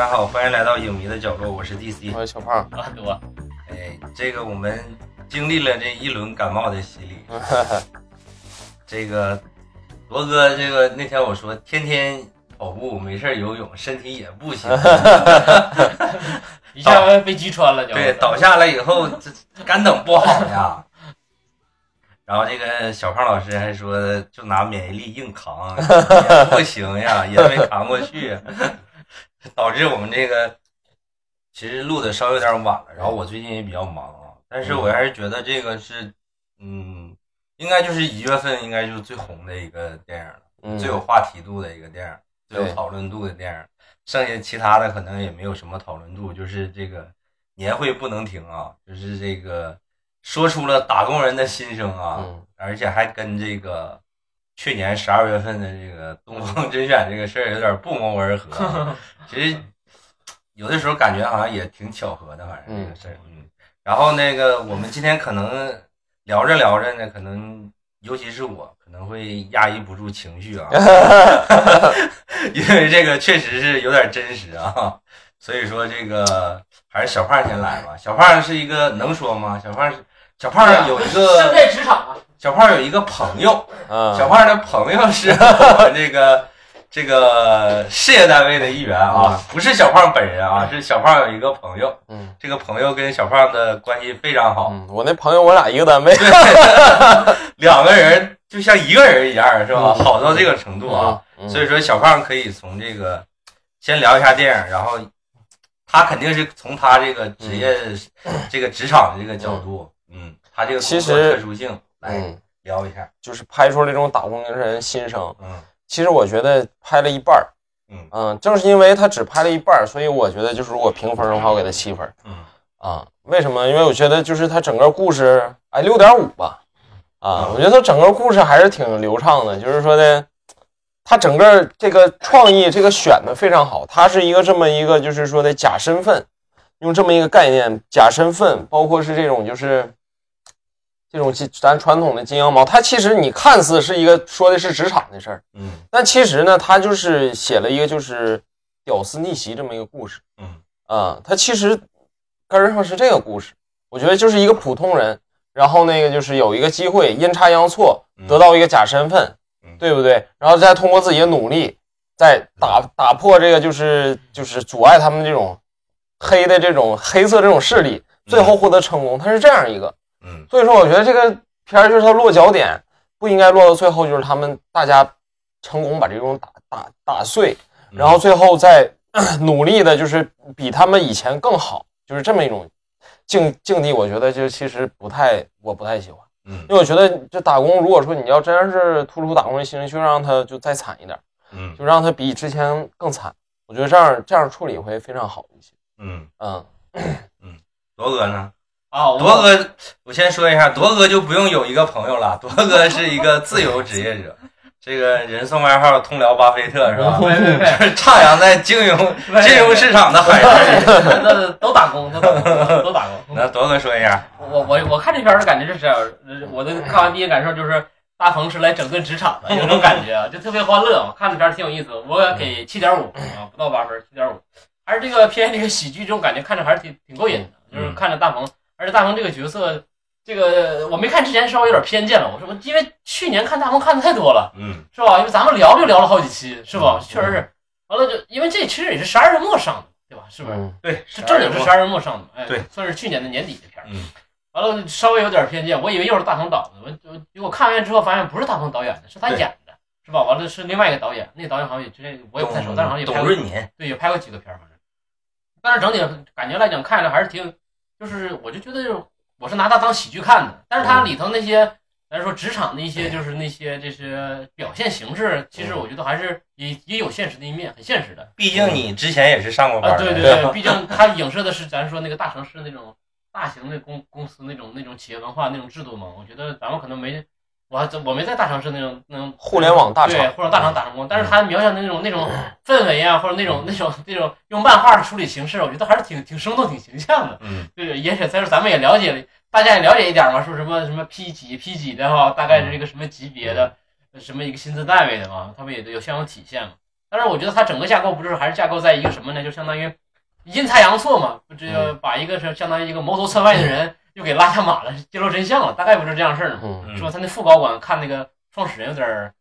大家好，欢迎来到影迷的角落，我是 DC。我是小胖，啊，我哎，这个我们经历了这一轮感冒的洗礼，这个罗哥，这个那天我说天天跑步没事儿游泳，身体也不行。一下被击穿了，就对，倒下来以后这肝等不好呀。然后这个小胖老师还说，就拿免疫力硬扛，不行呀，也没扛过去，导致我们这个其实录的稍微有点晚了。然后我最近也比较忙啊，但是我还是觉得这个是，嗯，应该就是一月份应该就是最红的一个电影了，嗯最有话题度的一个电影，最有讨论度的电影。剩下其他的可能也没有什么讨论度，就是这个年会不能停啊，就是这个说出了打工人的心声啊，嗯而且还跟这个去年十二月份的这个东方甄选这个事儿有点不谋而合啊。其实有的时候感觉好像也挺巧合的，反正这个事儿，嗯。然后那个我们今天可能聊着聊着呢，可能尤其是我可能会压抑不住情绪啊，因为这个确实是有点真实啊，所以说这个还是小胖先来吧。小胖是一个能说吗？小胖是小胖有一身个在职场啊，小胖有一个朋友，嗯，小胖的朋友是我 们这个这个事业单位的一员啊，不是小胖本人啊，是小胖有一个朋友，嗯。这个朋友跟小胖的关系非常好，嗯，我那朋友我俩一个单位，两个人就像一个人一样，是吧？嗯。好到这个程度啊。嗯，所以说，小胖可以从这个先聊一下电影，然后他肯定是从他这个职业、这个职场的这个角度，嗯，他这个其工作实特殊性来嗯，聊一下，就是拍出这种打工人心声。嗯其实我觉得拍了一半儿，嗯嗯，正是因为他只拍了一半儿，所以我觉得就是如果评分的话，我给他七分嗯啊。为什么？因为我觉得就是他整个故事，哎，六点五吧，啊，我觉得他整个故事还是挺流畅的，就是说的。他整个这个创意，这个选的非常好。他是一个这么一个，就是说的假身份，用这么一个概念，假身份，包括是这种就是这种金咱传统的金羊毛，它其实你看似是一个说的是职场的事儿，嗯但其实呢，它就是写了一个就是屌丝逆袭这么一个故事嗯啊。它其实根儿上是这个故事，我觉得就是一个普通人，然后那个就是有一个机会，阴差阳错嗯得到一个假身份，嗯对不对？然后再通过自己的努力，再打打破这个就是就是阻碍他们这种黑的这种黑色这种势力，最后获得成功。他是这样一个。嗯所以说，我觉得这个片儿就是它落脚点不应该落到最后，就是他们大家成功把这种打打打碎，嗯然后最后再 努力的，就是比他们以前更好，就是这么一种境境地。我觉得就其实不太，我不太喜欢，嗯因为我觉得这打工，如果说你要真是突出打工的心声，就让他就再惨一点，嗯就让他比之前更惨。我觉得这样这样处理会非常好一些。嗯，嗯，嗯，罗哥呢？啊，我铎哥，我先说一下，铎哥就不用有一个朋友了，铎哥是一个自由职业者。这个人送外号“通辽巴菲特”是吧？别别别，是 徜徉在金融金融市场的海洋里。那都打工，都打工，都打工。那铎哥说一下，我我我看这片儿的感觉就是这样，呃我的看完第一感受就是大鹏是来整顿职场的，有种感觉啊，就特别欢乐。我看这片儿挺有意思，我给七点五啊，不到八分，七点五。还是这个偏这个喜剧这种感觉，看着还是挺挺过瘾的，就是看着大鹏，而且大鹏这个角色，这个我没看之前稍微有点偏见了，我说因为去年看大鹏看的太多了。嗯是吧？因为咱们聊就聊了好几期，是吧？嗯确实是。完了就因为这其实也是十二月末上的，对吧？是不是？嗯对，是正经是十二月末上的，哎，对，算是去年的年底的片儿。嗯完了稍微有点偏见，我以为又是大鹏导的，我我结果看完之后发现不是大鹏导演的，是他演的，是吧？完了是另外一个导演，那个导演好像也之前我也不太熟，但是好像也拍过董润年，对，也拍过几个片儿，反正。但是整体感觉来讲，看着还是挺，就是我就觉得就我是拿它当喜剧看的，但是它里头那些，咱说职场的一些，就是那些这些表现形式，其实我觉得还是也也有现实的一面，很现实的。毕竟你之前也是上过班啊，对对 对，毕竟它影射的是咱说那个大城市那种大型的公公司那种那种企业文化那种制度嘛。我觉得咱们可能没，我我没在大城市那种那种互联网大厂对或者大厂打上工，但是他描写的那种那种氛围啊，或者那种那种那种用漫画的处理形式，我觉得还是挺挺生动、挺形象的。嗯对，也许再说咱们也了解，大家也了解一点嘛，说什么什么 P 几 P 几的哈，大概是一个什么级别的，什么一个薪资单位的嘛，他们也都有相应体现嘛。但是我觉得它整个架构不是还是架构在一个什么呢？就相当于阴差阳错嘛，这个把一个是相当于一个谋头策外的人又给拉下马了，揭露真相了，大概不就是这样事儿呢？嗯是吧？他那副高管看那个创始人有点儿，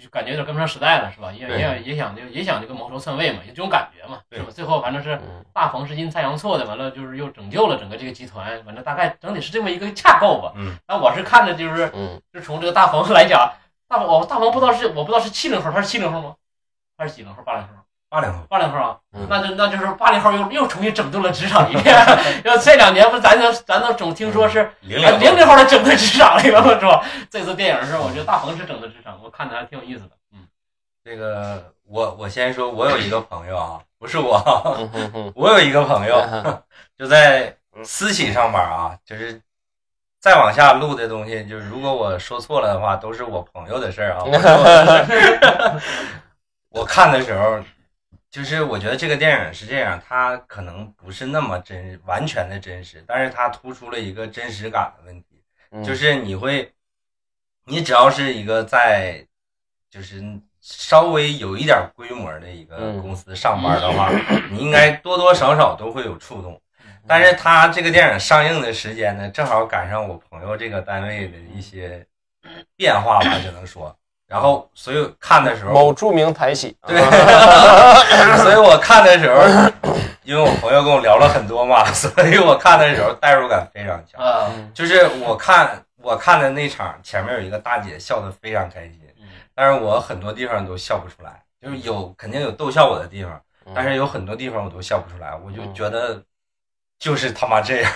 就感觉有点跟不上时代了，是吧？也对也也想就也想这个谋朝篡位嘛，有这种感觉嘛，是吧？最后反正是嗯大冯是阴差阳错的，完了就是又拯救了整个这个集团，反正大概整体是这么一个架构吧。嗯，那我是看的就是嗯，就从这个大冯来讲，大冯我大冯不知道是我不知道是七零后，他是七零后吗？他是几零后？八零后？八零后，八零后啊，嗯那就那就是八零后又又重新整顿了职场一遍。要这两年不咱都咱都总听说是零啊零零零后的整顿职场了，是吧？这次电影是我觉得大鹏是整顿职场，我看着还挺有意思的。嗯，这个我我先说，我有一个朋友啊，不是我，我有一个朋友嗯就在私企上班啊，就是再往下录的东西，就是如果我说错了的话，都是我朋友的事儿啊。我 看的时候，就是我觉得这个电影是这样，它可能不是那么真完全的真实，但是它突出了一个真实感的问题。嗯就是你会，你只要是一个在，就是稍微有一点规模的一个嗯公司上班的话，你应该多多少少都会有触动。但是他这个电影上映的时间呢，正好赶上我朋友这个单位的一些变化吧，只能说。然后，所以看的时候，某著名台戏，对，所以我看的时候，因为我朋友跟我聊了很多嘛，所以我看的时候代入感非常强。啊，就是我看我看的那场，前面有一个大姐笑得非常开心，嗯但是我很多地方都笑不出来，就是有肯定有逗笑我的地方，嗯但是有很多地方我都笑不出来，我就嗯。觉得就是他妈这样，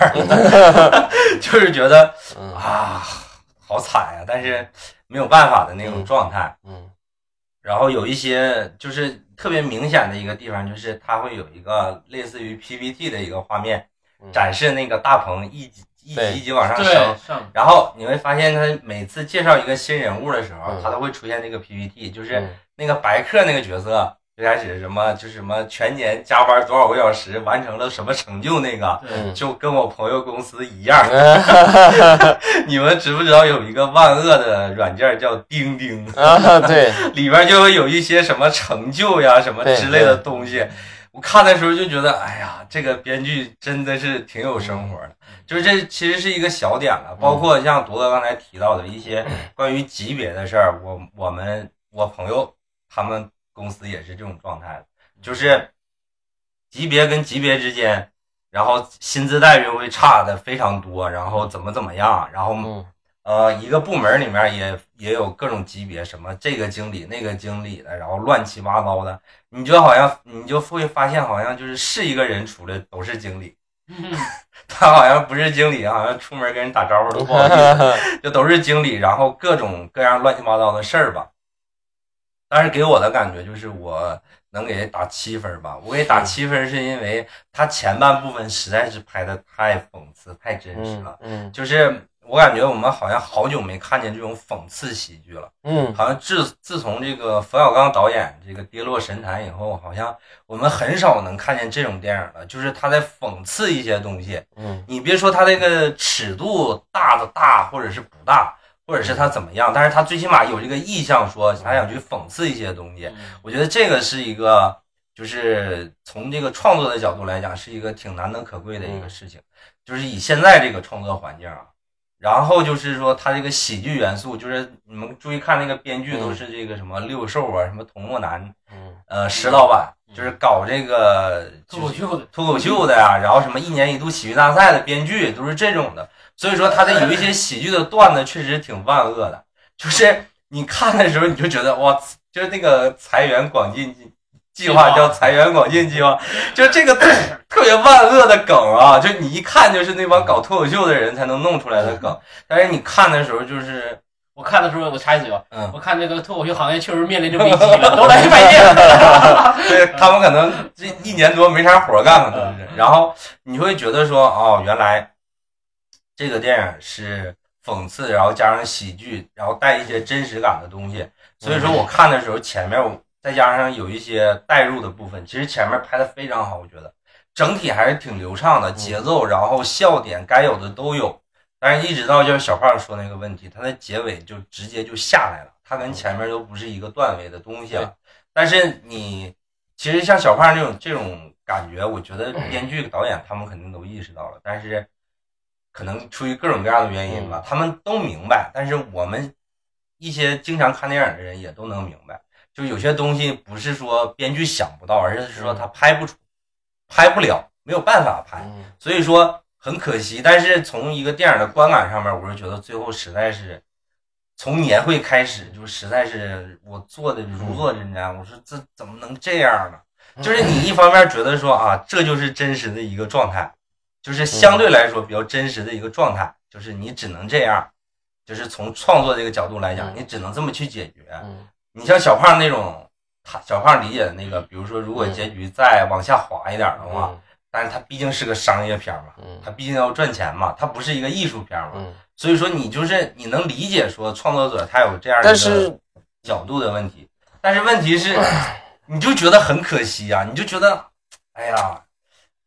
就是觉得嗯。啊好惨呀、但是没有办法的那种状态。嗯。然后有一些就是特别明显的一个地方，就是它会有一个类似于 PPT 的一个画面，嗯。展示那个大鹏一级一级一级往上升，，上。然后你会发现，他每次介绍一个新人物的时候，嗯。他都会出现那个 PPT，就是嗯。那个白客那个角色，最开始什么就是什么全年加班多少个小时，完成了什么成就，那个就跟我朋友公司一样。你们知不知道有一个万恶的软件叫钉钉，啊，对，里边就会有一些什么成就呀什么之类的东西。我看的时候就觉得，哎呀，这个编剧真的是挺有生活的。就是这其实是一个小点了，包括像铎哥刚才提到的一些关于级别的事儿，我我们我朋友他们公司也是这种状态的，就是级别跟级别之间，然后薪资待遇会差的非常多，然后怎么怎么样，然后嗯呃，一个部门里面也也有各种级别，什么这个经理那个经理的，然后乱七八糟的，你就好像你就会发现，好像就是是一个人出来都是经理，他好像不是经理，好像出门跟人打招呼都不好意思，就都是经理，然后各种各样乱七八糟的事儿吧。但是给我的感觉就是我能给打七分吧，我给打七分是因为他前半部分实在是拍的太讽刺、太真实了。嗯就是我感觉我们好像好久没看见这种讽刺喜剧了，嗯好像自自从这个冯小刚导演这个跌落神坛以后，好像我们很少能看见这种电影了，就是他在讽刺一些东西。嗯你别说他这个尺度大的大，或者是不大，或者是他怎么样，但是他最起码有这个意向，说他想去讽刺一些东西。嗯我觉得这个是一个，就是从这个创作的角度来讲，是一个挺难能可贵的一个事情。就是以现在这个创作环境啊，然后就是说他这个喜剧元素，就是你们注意看那个编剧都是这个什么六兽啊，什么童漠南，嗯呃，石老板，就是搞这个脱口秀的，脱口秀的呀，然后什么一年一度喜剧大赛的编剧都是这种的，所以说他的有一些喜剧的段子确实挺万恶的，就是你看的时候你就觉得哇，就是那个财源广进计计划叫财源广进计划，就这个特别万恶的梗啊，就你一看就是那帮搞脱口秀的人才能弄出来的梗，但是你看的时候就是我看的时候我插一嘴啊，嗯，我看这个脱口秀行业确实面临着危机了，都来拜年。对他们可能这一年多没啥活干，可能是。然后你会觉得说，哦，原来这个电影是讽刺，然后加上喜剧，然后带一些真实感的东西。所以说我看的时候，前面我再加上有一些代入的部分，其实前面拍的非常好，我觉得整体还是挺流畅的，节奏，然后笑点该有的都有。但是，一直到就是小胖说那个问题，它的结尾就直接就下来了，它跟前面都不是一个段位的东西了。但是你其实像小胖这种这种感觉，我觉得 编剧导演他们肯定都意识到了，但是可能出于各种各样的原因吧，他们都明白，但是我们一些经常看电影的人也都能明白，就有些东西不是说编剧想不到，而是说他拍不出、拍不了，没有办法拍，嗯所以说很可惜。但是从一个电影的观感上面，我是觉得最后实在是从年会开始，就实在是我做的如坐针毡。我说这怎么能这样呢？就是你一方面觉得说啊，这就是真实的一个状态，就是相对来说比较真实的一个状态，就是你只能这样，就是从创作这个角度来讲，嗯。你只能这么去解决。嗯。你像小胖那种，他小胖理解的那个，比如说如果结局再往下滑一点的话，但是它毕竟是个商业片嘛，嗯。它毕竟要赚钱嘛，它不是一个艺术片嘛，嗯，所以说你就是你能理解说创作者他有这样一个角度的问题，但是问题是，你就觉得很可惜啊，你就觉得，哎呀，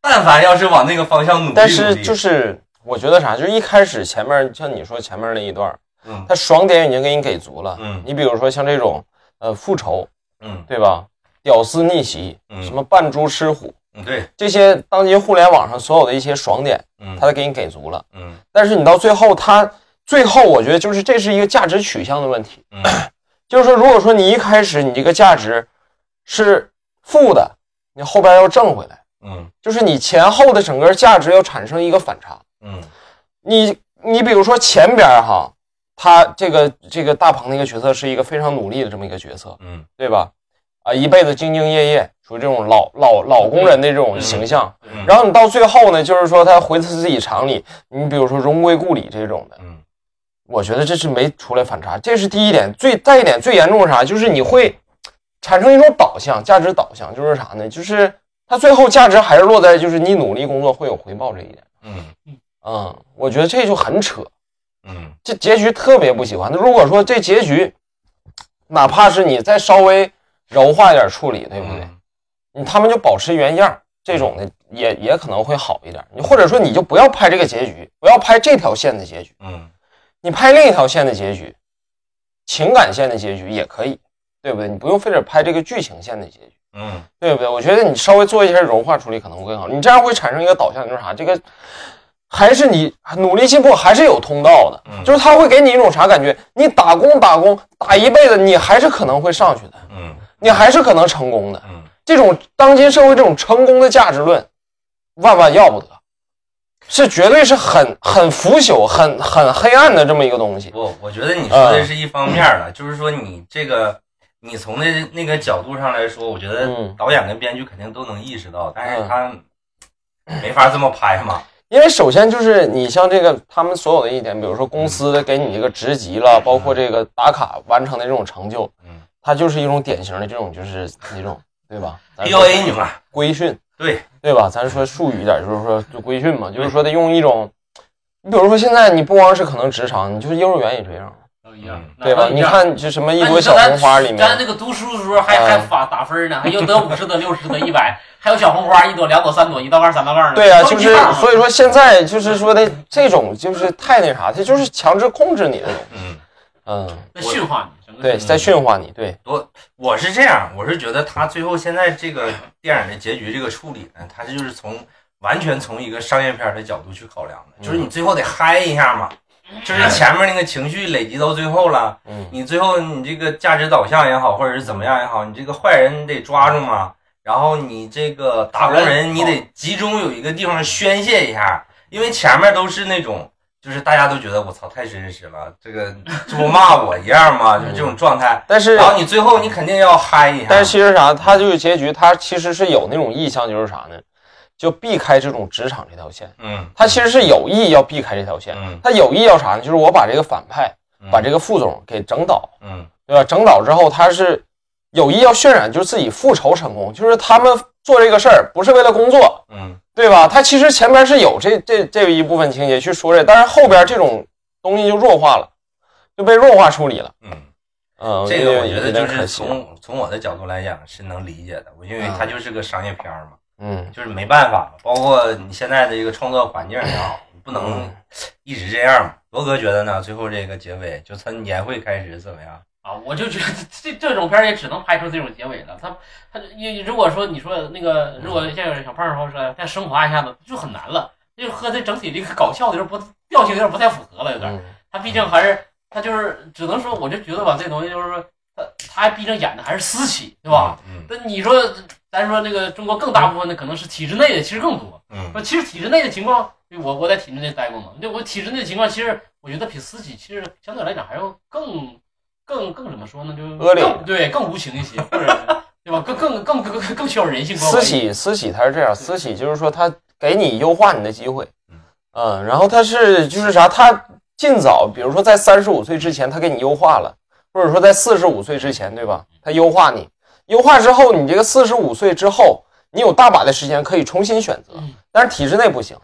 但凡要是往那个方向努力但是就是我觉得啥，就是一开始前面像你说前面那一段，嗯他爽点已经给你给足了。嗯你比如说像这种呃复仇，嗯对吧？屌丝逆袭，嗯什么扮猪吃虎，嗯对这些当今互联网上所有的一些爽点，嗯他都给你给足了。嗯但是你到最后，他最后我觉得就是这是一个价值取向的问题。嗯 就是说，如果说你一开始你这个价值是负的，你后边要挣回来，嗯就是你前后的整个价值要产生一个反差。嗯你你比如说前边哈，他这个这个大鹏那个角色是一个非常努力的这么一个角色，嗯对吧？啊，一辈子兢兢业业，属于这种老老老工人的这种形象。嗯，然后你到最后呢，就是说他回他自己厂里，你比如说荣归故里这种的，嗯我觉得这是没出来反差，这是第一点。最再一点最严重是啥？就是你会产生一种导向，价值导向，就是啥呢？就是他最后价值还是落在就是你努力工作会有回报这一点。嗯嗯，我觉得这就很扯，嗯这结局特别不喜欢。那如果说这结局，哪怕是你再稍微柔化一点处理，对不对？嗯你他们就保持原样，这种的也也可能会好一点。你或者说你就不要拍这个结局，不要拍这条线的结局，嗯你拍另一条线的结局，情感线的结局也可以，对不对？你不用非得拍这个剧情线的结局，嗯对不对？我觉得你稍微做一些融化处理可能会更好。你这样会产生一个导向，就是啥？这个还是你努力进步，还是有通道的。嗯就是他会给你一种啥感觉？你打工打工打一辈子，你还是可能会上去的，嗯你还是可能成功的。嗯这种当今社会这种成功的价值论，万万要不得，是绝对是很很腐朽、很很黑暗的这么一个东西。不，我觉得你说的是一方面了，就是说你这个，你从那那个角度上来说，我觉得嗯。导演跟编剧肯定都能意识到，但是他没法这么拍嘛。因为首先就是你像这个他们所有的一点，比如说公司给你一个职级了，包括这个打卡完成的这种成就，嗯。它就是一种典型的这种就是那种对吧？咱说，PUA 你嘛，规训，对，对吧？咱说术语一点，就是说就规训嘛，就是说得用一种，你比如说现在你不光是可能职场，你就是幼儿园也这样，都一样，对吧？你看就什么一朵小红花里面，咱那个读书的时候还嗯。还发打分呢，还有得五十得六十得一百，还有小红花一朵两朵三朵一道杠三道杠的。对啊，就是所以说现在就是说的这种就是太那啥，他就是强制控制你的东西，嗯，嗯，在驯化你，对，在驯化你，对，我我是这样，我是觉得他最后现在这个电影的结局这个处理呢，他就是从完全从一个商业片的角度去考量的，就是你最后得嗨一下嘛，就是前面那个情绪累积到最后了。嗯你最后你这个价值导向也好，或者是怎么样也好，你这个坏人你得抓住嘛，然后你这个打工人你得集中有一个地方宣泄一下，因为前面都是那种就是大家都觉得我操太真实了，这个这不骂我一样吗？就是这种状态。但是然后你最后你肯定要嗨一下，但是其实啥，他这个结局他其实是有那种意向，就是啥呢？就避开这种职场这条线，嗯他其实是有意要避开这条线，嗯他有意要啥呢？就是我把这个反派，嗯把这个副总给整倒，嗯对吧？整倒之后，他是有意要渲染，就是自己复仇成功，就是他们做这个事儿不是为了工作，嗯对吧？他其实前边是有这这这一部分情节去说这，但是后边这种东西就弱化了，就被弱化处理了。嗯，嗯，这个我觉得就是。从从我的角度来讲是能理解的，我因为它就是个商业片儿嘛。嗯就是没办法，包括你现在的一个创作环境也好，不能嗯一直这样嘛。罗哥觉得呢？最后这个结尾，就从年会开始怎么样？啊，我就觉得这这种片儿也只能拍出这种结尾了。他他你如果说你说那个，如果像小胖说说再升华一下子，就很难了，就和这整体这个搞笑的有点不调性有点不太符合了，有点。嗯他毕竟还是他就是只能说，我就觉得吧，这东西就是说，他他毕竟演的还是私企，对吧？嗯那你说咱说那个中国更大部分的可能是体制内的，其实更多。嗯说其实体制内的情况，我我在体制内待过嘛，对我体制内的情况，其实我觉得比私企其实相对来讲还要更更更怎么说呢？就恶劣更对更无情一些，或者 对吧？更更更更更更需要人性关怀。私企私企它是这样，私企就是说它给你优化你的机会，嗯，然后它是就是啥，它尽早，比如说在三十五岁之前，它给你优化了，或者说在四十五岁之前，对吧？它优化你，优化之后，你这个四十五岁之后，你有大把的时间可以重新选择嗯，但是体制内不行，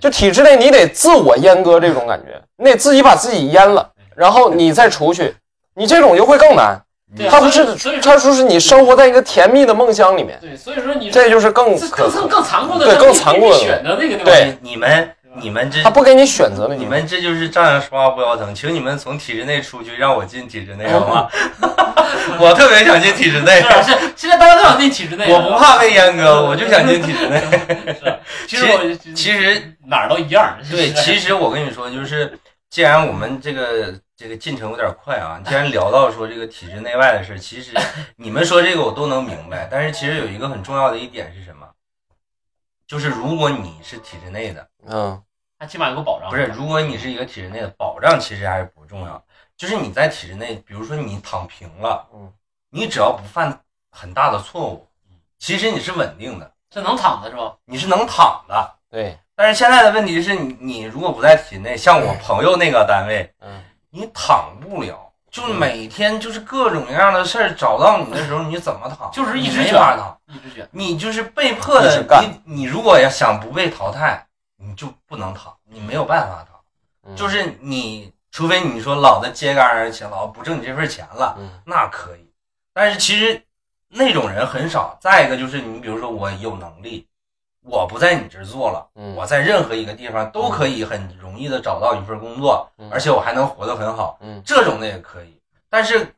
就体制内你得自我阉割这种感觉，你得自己把自己阉了，然后你再出去，你这种就会更难。对啊它不是，他说是你生活在一个甜蜜的梦乡里面，对，所以说你这就是更更更更残酷的，更残酷的选择那个对吧？对你们你们这他不给你选择了你。们这就是站着说话不腰疼，请你们从体制内出去，让我进体制内好吗？我特别想进体制内是，啊是，现在大家都想进体制内，我不怕被阉割，我就想进体制内。是啊，其实其实哪儿都一样。对，其实我跟你说，就是既然我们这个这个进程有点快啊，既然聊到说这个体制内外的事，其实你们说这个我都能明白，但是其实有一个很重要的一点是什么？就是如果你是体制内的，嗯他起码有个保障。不是，如果你是一个体制内的，保障其实还是不重要。就是你在体制内，比如说你躺平了，嗯，你只要不犯很大的错误，其实你是稳定的，这能躺的是吧？你是能躺的。对，但是现在的问题是你，你如果不在体制内，像我朋友那个单位，嗯你躺不了，就每天就是各种各样的事儿找到你的时候，你怎么躺？就是一直没卷法躺，一直卷。你就是被迫的。干你你如果要想不被淘汰，你就不能躺，你没有办法躺。嗯就是你，除非你说老的揭竿而起，老子不挣你这份钱了，嗯那可以。但是其实那种人很少。再一个就是你比如说我有能力，我不在你这儿做了，嗯我在任何一个地方都可以很容易的找到一份工作，嗯而且我还能活得很好，嗯这种的也可以。但是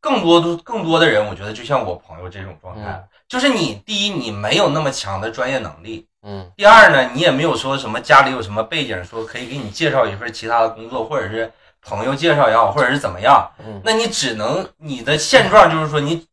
更多的更多的人，我觉得就像我朋友这种状态，嗯就是你第一你没有那么强的专业能力，嗯第二呢，你也没有说什么家里有什么背景，说可以给你介绍一份其他的工作，或者是朋友介绍也好，或者是怎么样，嗯那你只能你的现状就是说你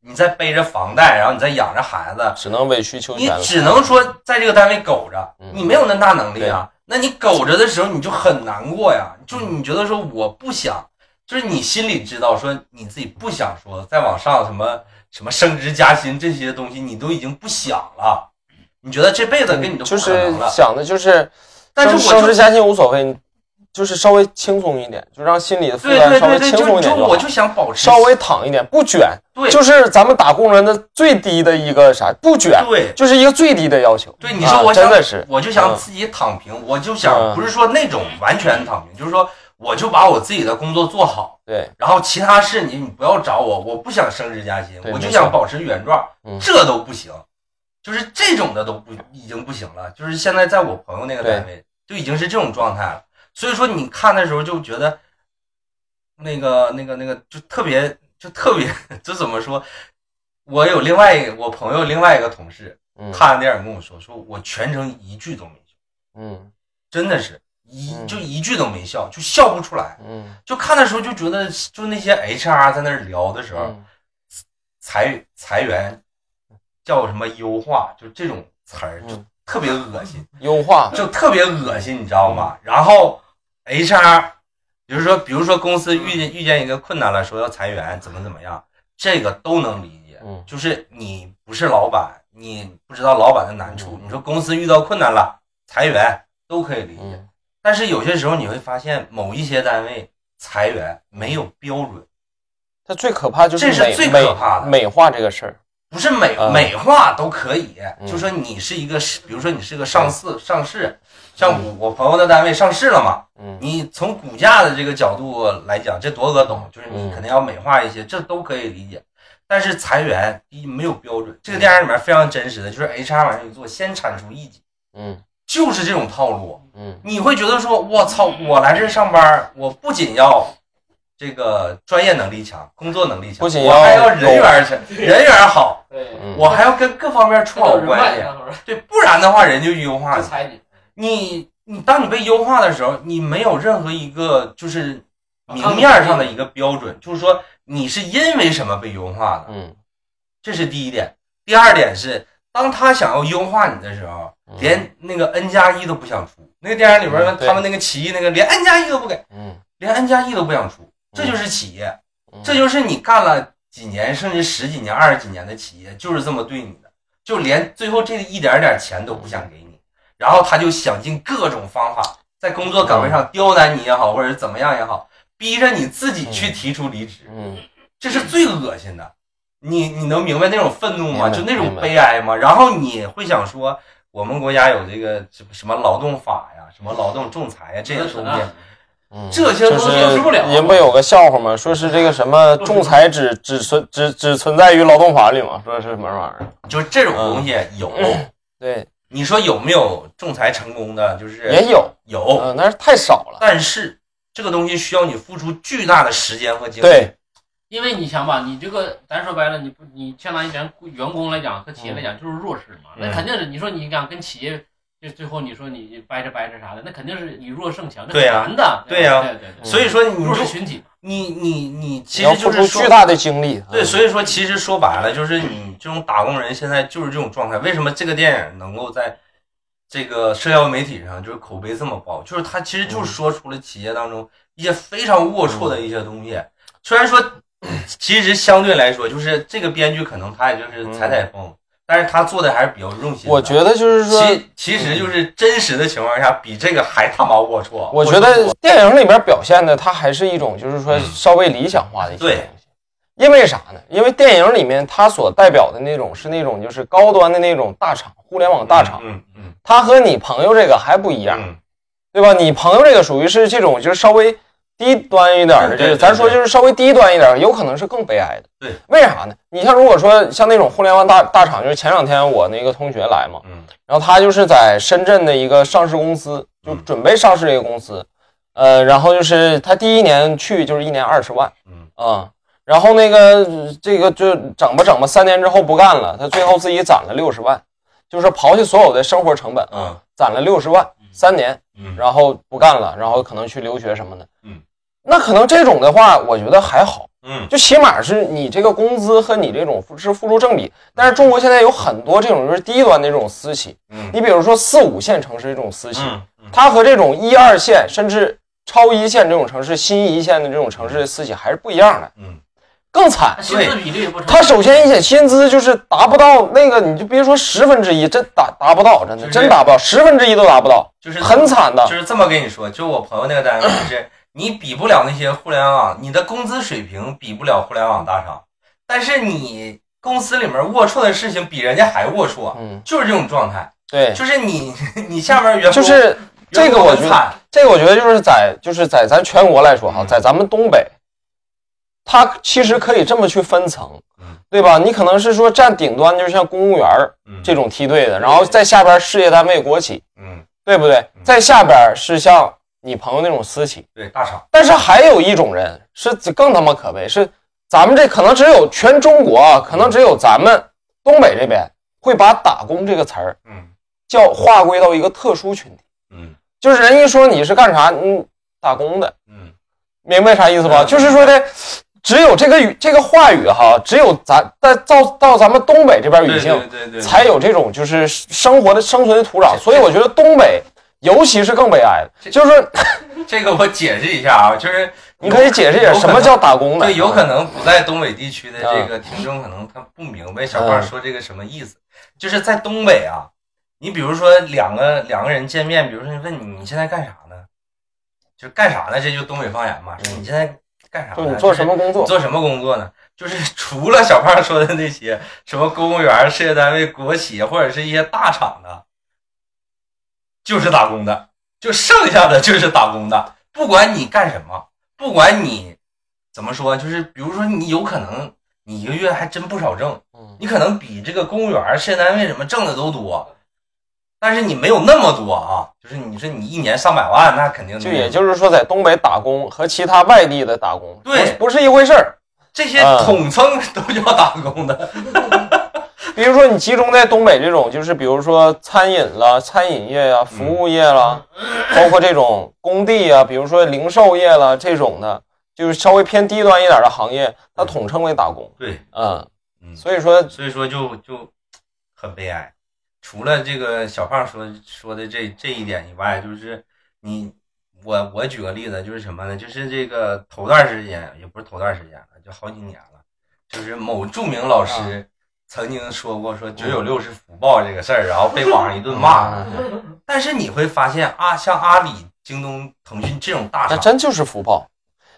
你在背着房贷，然后你在养着孩子，只能委曲求你全你。只能说在这个单位苟着嗯，你没有那大能力啊。那你苟着的时候，你就很难过呀，就你觉得说我不想，就是你心里知道说你自己不想说再往上什么什么升职加薪这些东西，你都已经不想了。你觉得这辈子跟你都不可就是能了，想的就是但是升升职加薪无所谓，就是稍微轻松一点，就让心里的负担稍微轻松一点好就就我就想保持稍微躺一点，不卷，对就是咱们打工人的最低的一个啥，不卷，对就是一个最低的要求。对，你说我真的是，我就想嗯自己躺平，我就想嗯不是说那种完全躺平，就是说我就把我自己的工作做好，对，然后其他事你你不要找我，我不想升职加薪，我就想保持原状嗯，这都不行，就是这种的都不已经不行了，就是现在在我朋友那个单位就已经是这种状态了，所以说你看的时候就觉得那个那个那个就特别就特别 就怎么说，我有另外一个我朋友另外一个同事嗯。看完电影跟我说，说我全程一句都没说，嗯。真的是一嗯就一句都没笑，就笑不出来。嗯就看的时候就觉得，就那些 HR 在那儿聊的时候，嗯裁裁员叫什么优化，就这种词儿就嗯特别恶心，优化，就特别恶心，你知道吗？然后 HR，比如说，比如说公司遇见遇见一个困难了，说要裁员，怎么怎么样，这个都能理解。嗯就是你不是老板，你不知道老板的难处。嗯你说公司遇到困难了，裁员都可以理解。嗯但是有些时候你会发现，某一些单位裁员没有标准，它最可怕就是这是最可怕的。美化这个事儿。不是美嗯。美化都可以。嗯。就说你是一个，比如说你是个上市上市，像我我朋友的单位上市了嘛，嗯。你从股价的这个角度来讲，这多个懂，就是你嗯肯定要美化一些，这都可以理解。但是裁员一没有标准，这个电影里面非常真实的，就是 HR 往上一做，先铲除异己，嗯就是这种套路。嗯你会觉得说，我操，我来这上班，我不仅要这个专业能力强，工作能力强，不仅我还要要人缘强，人缘好，对，嗯我还要跟各方面处好关系，，对，不然的话人就优化你。你，你你当你被优化的时候，你没有任何一个就是明面上的一个标准，就是说你是因为什么被优化的，嗯，这是第一点。第二点是，当他想要优化你的时候，嗯。连那个 N 加一都不想出。那个电影里边嗯他们那个企业那个连 N 加一都不给，嗯，连 N 加一都不想出，这就是企业，嗯。这就是你干了几年甚至十几年、二十几年的企业，就是这么对你的，就连最后这一点点钱都不想给你，然后他就想尽各种方法，在工作岗位上刁难你也好，或者怎么样也好，逼着你自己去提出离职，嗯，这是最恶心的。你你能明白那种愤怒吗？就那种悲哀吗？然后你会想说，我们国家有这个什么什么劳动法呀，什么劳动仲裁呀这些东西，嗯这些东西就是解释不了人不有个笑话吗？说是这个什么仲裁只只存只只存在于劳动法里吗？说是什么玩意儿？就是这种东西有。对，你说有没有仲裁成功的？就是也有，有，嗯，但是太少了。但是这个东西需要你付出巨大的时间和精力。对，因为你想吧，你这个咱说白了，你不你相当于咱员工来讲和企业来讲就是弱势嘛，嗯那肯定是你说你想跟企业就最后你说你掰扯掰扯啥的，那肯定是以弱胜强，难的。对呀对对对，所以说你弱势群体，你你你其实就是巨大的精力。对，嗯所以说其实说白了，就是你这种打工人现在就是这种状态。为什么这个电影能够在这个社交媒体上就是口碑这么爆？就是它其实就是说出了企业当中一些非常龌龊的一些东西。虽然说，其实相对来说，就是这个编剧可能他也就是采采风，但是他做的还是比较用心。我觉得就是说，其其实就是真实的情况下，比这个还他妈龌龊。我觉得电影里面表现的，他还是一种就是说嗯稍微理想化的一些东对西。因为啥呢？因为电影里面他所代表的那种是那种就是高端的那种大厂，互联网大厂，嗯嗯他和你朋友这个还不一样，嗯对吧？你朋友这个属于是这种就是稍微低端一点的，这个对对对咱说就是稍微低端一点，有可能是更悲哀的。对，为啥呢？你像如果说像那种互联网大大厂，就是前两天我那个同学来嘛，嗯。然后他就是在深圳的一个上市公司，就嗯。准备上市的一个公司，呃，然后就是他第一年去就是一年二十万嗯。啊、然后那个呃这个就整吧整吧，三年之后不干了，他最后自己攒了六十万，就是刨去所有的生活成本啊，嗯。攒了六十万，三年，嗯。然后不干了，然后可能去留学什么的，嗯，那可能这种的话，我觉得还好。嗯。就起码是你这个工资和你这种是付出正比，但是中国现在有很多这种就是低端的这种私企，嗯。你比如说四五线城市这种私企，它和这种一二线甚至超一线这种城市、新一线的这种城市的私企还是不一样的，嗯更惨它。薪资比例不成。它首先一些薪资就是达不到那个，你就别说十分之一，真达达不到，真的就是真达不到，十分之一都达不到，就是很惨的。就是这么跟你说，就我朋友那个单位，就是你比不了那些互联网，你的工资水平比不了互联网大厂，但是你公司里面龌龊的事情比人家还龌龊，嗯，就是这种状态。对，就是你 你下面员工就是这个，我惨，这个我觉得就是在就是在咱全国来说哈，嗯在咱们东北，它其实可以这么去分层嗯，对吧？你可能是说站顶端，就是像公务员这种梯队的，然后在下边事业单位、国企，嗯，对不对？嗯。在下边是像你朋友那种私企，对大厂，但是还有一种人是更他妈可悲，是咱们这可能只有全中国啊，可能只有咱们东北这边会把“打工”这个词儿嗯。叫划归到一个特殊群体，嗯。就是人一说你是干啥，嗯，打工的，嗯。明白啥意思吧？嗯。就是说的，只有这个语这个话语哈，只有咱在到到咱们东北这边语对境对对对，才有这种就是生活的生存的土壤，所以我觉得东北尤其是更悲哀的，就是 这个我解释一下啊，就是你可以解释一下什么叫打工的，对，有可能不在东北地区的这个听众可能他不明白小胖说这个什么意思，就是在东北啊，你比如说两个两个人见面，比如说你问你你现在干啥呢？就是干啥呢？这就东北方言嘛，说你现在干啥呢？就你做什么工作？你做什么工作呢？就是 除了小胖说的那些什么公务员、事业单位、国企或者是一些大厂的，就是打工的，就剩下的就是打工的。不管你干什么，不管你怎么说，就是比如说你有可能你一个月还真不少挣，嗯你可能比这个公务员、事业单位什么挣的都多，但是你没有那么多啊，就是你说你一年上百万，那肯定就也就是说，在东北打工和其他外地的打工，对不是一回事儿。这些嗯统称都叫打工的。比如说你集中在东北这种，就是比如说餐饮了、餐饮业呀、服务业了，包括这种工地啊，比如说零售业了这种的，就是稍微偏低端一点的行业，它统称为打工。对，嗯，嗯，所以说，所以说就就很悲哀。除了这个小胖说说的这这一点以外，就是你我我举个例子，就是什么呢？就是这个头段时间也不是头段时间了，就好几年了，就是某著名老师曾经说过说九九六是福报这个事儿，然后被网上一顿骂。嗯但是你会发现啊，像阿里、京东、腾讯这种大厂，那真就是福报。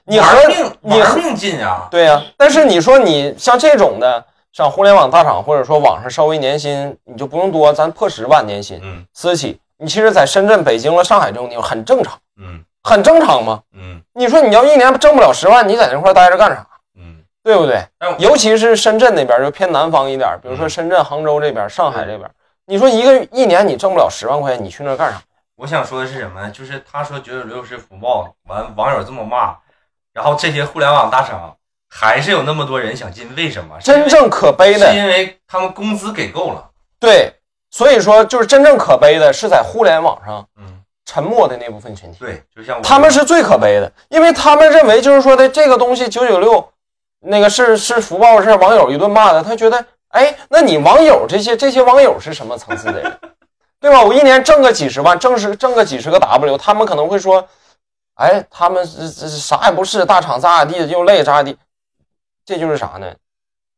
你和玩命你和玩命进啊！对呀、但是你说你像这种的，像互联网大厂或者说网上稍微年薪你就不用多，咱破十万年薪嗯私企，你其实在深圳、北京了、上海这种地方很正常，嗯很正常嘛。嗯你说你要一年挣不了十万，你在那块儿待着干啥？嗯，对不对？尤其是深圳那边就偏南方一点，比如说嗯深圳、杭州这边、上海这边，你说一个一年你挣不了十万块钱，你去那干啥？我想说的是什么呢？就是他说九九六是福报，完网友这么骂，然后这些互联网大厂还是有那么多人想进，为什么？真正可悲的是，因为他们工资给够了。对，所以说就是真正可悲的是在互联网上嗯，沉默的那部分群体。对，就像我他们是最可悲的，因为他们认为就是说的这个东西九九六，那个是是福报，是网友一顿骂的，他觉得，哎，那你网友这些这些网友是什么层次的人，对吧？我一年挣个几十万，挣十挣个几十个 W，他们可能会说，哎，他们这这啥也不是，大厂咋咋地，又累咋咋地，这就是啥呢？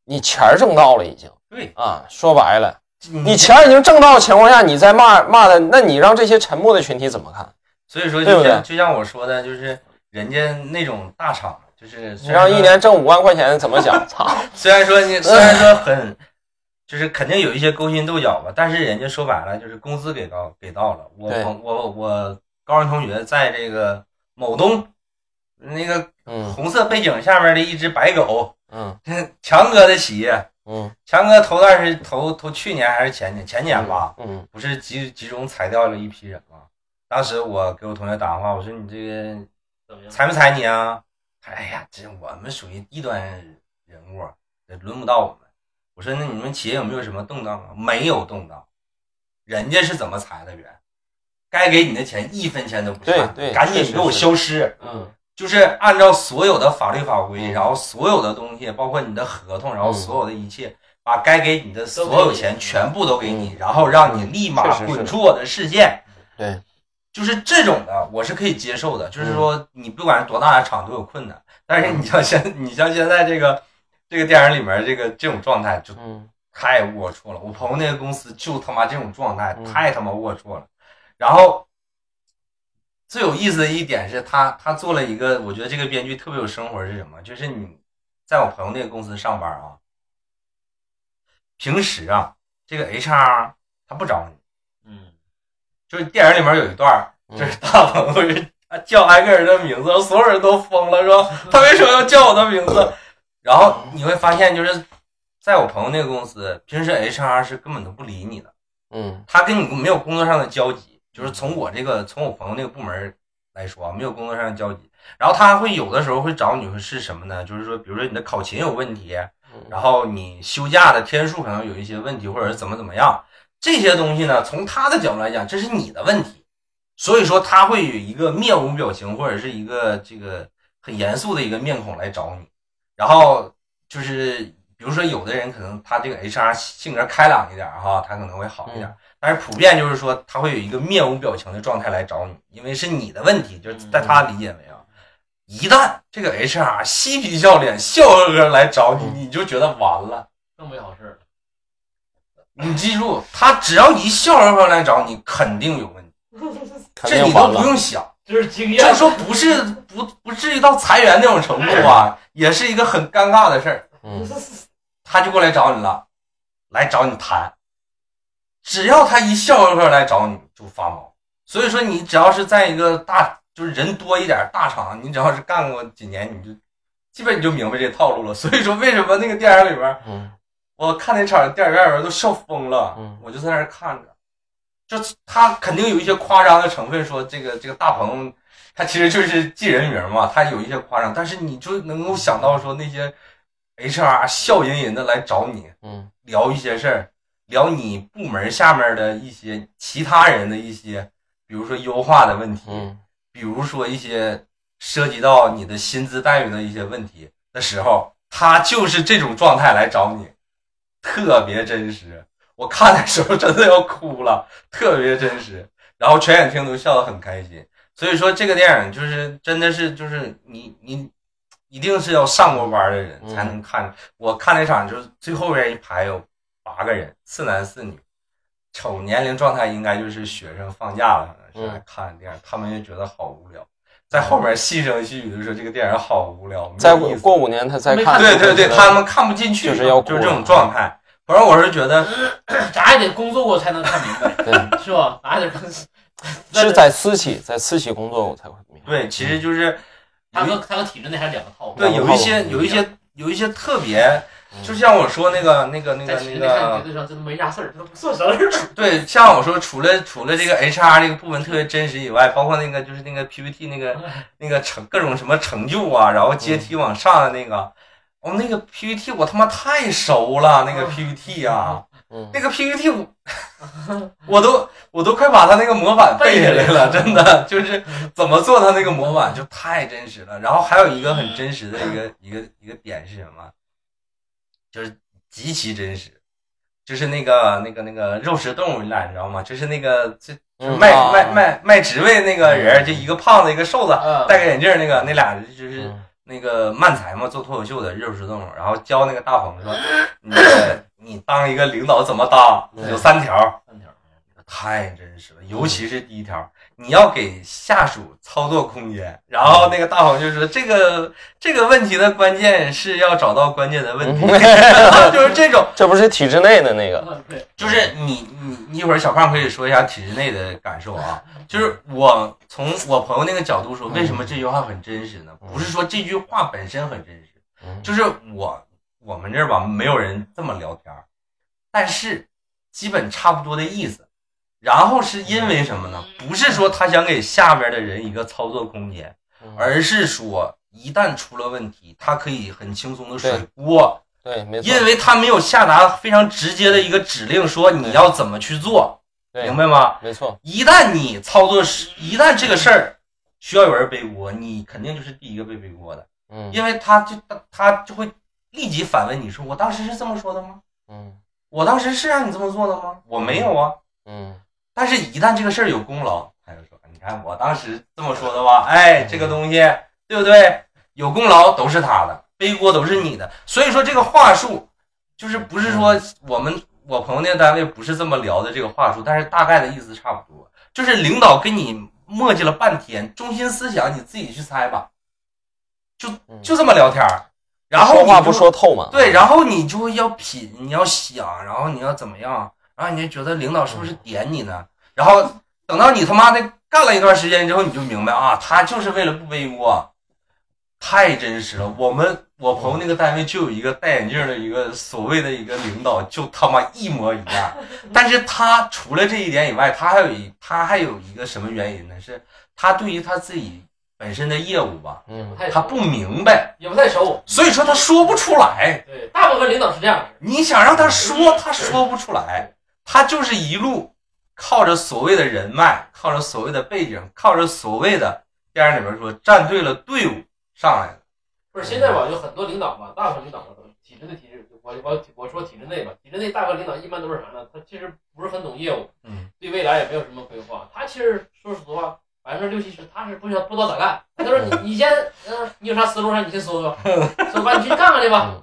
你钱儿挣到了已经对啊，说白了，你你钱儿已经挣到的情况下，你再骂骂的，那你让这些沉默的群体怎么看？所以说就像就像我说的，就是人家那种大厂，就是你虽然说让一年挣五万块钱怎么讲？操！虽然说你虽然说很，就是肯定有一些勾心斗角吧，但是人家说白了就是工资给到给到了。我对朋我我高中同学在这个某东那个嗯红色背景下面的一只白狗，嗯强哥的企业，嗯强哥头段是头头去年还是前年前年吧，嗯不是集集中裁掉了一批人吗？当时我给我同学打电话，我说你这个怎么样？裁没裁你啊？他说哎呀，这我们属于低端人物，这轮不到我们。我说那你们企业有没有什么动荡啊？没有动荡，人家是怎么裁的人？该给你的钱一分钱都不差，对对赶紧给我消失。嗯就是按照所有的法律法规，嗯。然后所有的东西，包括你的合同，然后嗯。所有的一切，把该给你的所有钱全部都给你嗯，然后让你立马滚出我的视线。对，就是这种的，我是可以接受的。嗯就是说，你不管是多大的厂都有困难，但是你像现你像现在这个这个电影里面这个这种状态，就嗯。太龌龊了。我朋友那个公司就他妈这种状态，嗯。太他妈龌龊了。然后最有意思的一点是他他做了一个，我觉得这个编剧特别有生活是什么？就是你在我朋友那个公司上班啊，平时啊，这个 HR 他不找你，嗯，就是电影里面有一段就是大鹏不是叫挨个人的名字，所有人都疯了，说他为什么要叫我的名字？然后你会发现，就是在我朋友那个公司，平时 HR 是根本都不理你的，嗯他跟你没有工作上的交集，就是从我这个从我朋友那个部门来说啊，没有工作上的交集。然后他会有的时候会找你，会是什么呢？就是说，比如说你的考勤有问题，然后你休假的天数可能有一些问题，或者是怎么怎么样，这些东西呢，从他的角度来讲，这是你的问题，所以说他会有一个面无表情或者是一个这个很严肃的一个面孔来找你，然后就是比如说有的人可能他这个 HR 性格开朗一点哈，他可能会好一点，但是普遍就是说他会有一个面无表情的状态来找你，因为是你的问题，就是在他理解为啊。一旦这个 HR 嬉皮笑脸、笑呵呵来找你，你就觉得完了。更没好事了。你记住，他只要一笑呵呵来找你，肯定有问题，这你都。不用想。就是经验。就说，不是不不至于到裁员那种程度啊，也是一个很尴尬的事儿。嗯他就过来找你了，来找你谈。只要他一笑呵呵来找你，就发毛。所以说，你只要是在一个大，就是人多一点大厂，你只要是干过几年，你就基本你就明白这套路了。所以说，为什么那个电影里边，嗯。我看那场电影院里边都笑疯了，嗯。我就在那儿看着，就他肯定有一些夸张的成分，说这个这个大鹏，他其实就是记人名嘛，他有一些夸张，但是你就能够想到说那些 HR 笑吟吟的来找你嗯。聊一些事儿，聊你部门下面的一些其他人的一些，比如说优化的问题，嗯比如说一些涉及到你的薪资待遇的一些问题的时候，他就是这种状态来找你，特别真实。我看的时候真的要哭了，特别真实。然后全演厅都笑得很开心。所以说这个电影就是真的是就是你你一定是要上过班的人嗯才能看。我看那场就是最后边一排有八个人，四男四女，瞅年龄状态应该就是学生放假了，可能是来嗯看电影，他们也觉得好无聊。在后面细声细语的说这个电影好无聊，没再过五年他再看，对对对，他们看不进去，就是要就是这种状态。反正我是觉得，咱也得工作过才能看明白，对 是吧？咱也得是在私企，在私企工作我才会明白。对，其实就是他和他和体制内还是两个套路。对有一些有一些有一些特别，嗯就像我说那个那个那个那体制内看绝个，对上真的没啥事儿，这都不算事儿。对，像我说除了除了这个 HR 这个部分特别真实以外，包括那个就是那个 PPT 那个 那个成各种什么成就啊，然后阶梯往上的那个，哦，那个 PPT 我他妈太熟了，那个 PPT 啊。嗯那个 PPT 我 我都我都快把他那个模板背下来了，真的就是怎么做他那个模板就太真实了。然后还有一个很真实的一个一个一个点是什么？就是极其真实，就是那个那个那个肉食动物你俩你知道吗？就是那个就就是卖卖卖卖职位那个人，就一个胖子一个瘦子，嗯戴个眼镜那个那俩就是。嗯那个漫才嘛，做脱口秀的肉食动物，然后教那个大鹏说：“你你当一个领导怎么当？有三条，三条，太真实了，尤其是第一条，你要给下属操作空间。”然后那个大黄就说：“这个这个问题的关键是要找到关键的问题，就是这种，这不是体制内的那个，就是你你你一会儿小胖可以说一下体制内的感受啊。就是我从我朋友那个角度说，为什么这句话很真实呢？不是说这句话本身很真实。”嗯就是我我们这儿吧，没有人这么聊天儿，但是基本差不多的意思。然后是因为什么呢？不是说他想给下边的人一个操作空间，嗯而是说一旦出了问题，他可以很轻松的甩锅，对，没错，因为他没有下达非常直接的一个指令，说你要怎么去做，明白吗？没错，一旦你操作失，一旦这个事儿需要有人背锅，你肯定就是第一个被背锅的。嗯因为他就他他就会立即反问你说：“我当时是这么说的吗？嗯我当时是让你这么做的吗？我没有啊。嗯但是，一旦这个事儿有功劳，他就说：你看我当时这么说的吧？哎，这个东西对不对？有功劳都是他的，背锅都是你的。所以说，这个话术就是不是说我们我朋友那个单位不是这么聊的这个话术，但是大概的意思差不多，就是领导跟你磨叽了半天，中心思想你自己去猜吧，就就这么聊天儿，然后话不说透嘛，对，然后你就要品，你要想，然后你要怎么样，然后你就觉得领导是不是点你呢？然后等到你他妈的干了一段时间之后，你就明白啊，他就是为了不背锅，太真实了。我们我朋友那个单位就有一个戴眼镜的一个所谓的一个领导，就他妈一模一样。但是他除了这一点以外，他还有一他还有一个什么原因呢？是他对于他自己本身的业务吧，他不明白，也不太熟。所以说他说不出来。对，大部分领导是这样的。你想让他说，他说不出来，他就是一路靠着所谓的人脉，靠着所谓的背景，靠着所谓的电影里面说站对了队伍上来的。不是现在吧，有很多领导吧，大部分领导吧，都体制内体制，我我我说体制内吧，体制内大部分领导一般都是啥呢？他其实不是很懂业务，嗯，对未来也没有什么规划。他其实说实话，百分之六七十他是不知道不知道咋干。他说你你先，嗯、你有啥思路啥你先说说，说完你去干干去吧。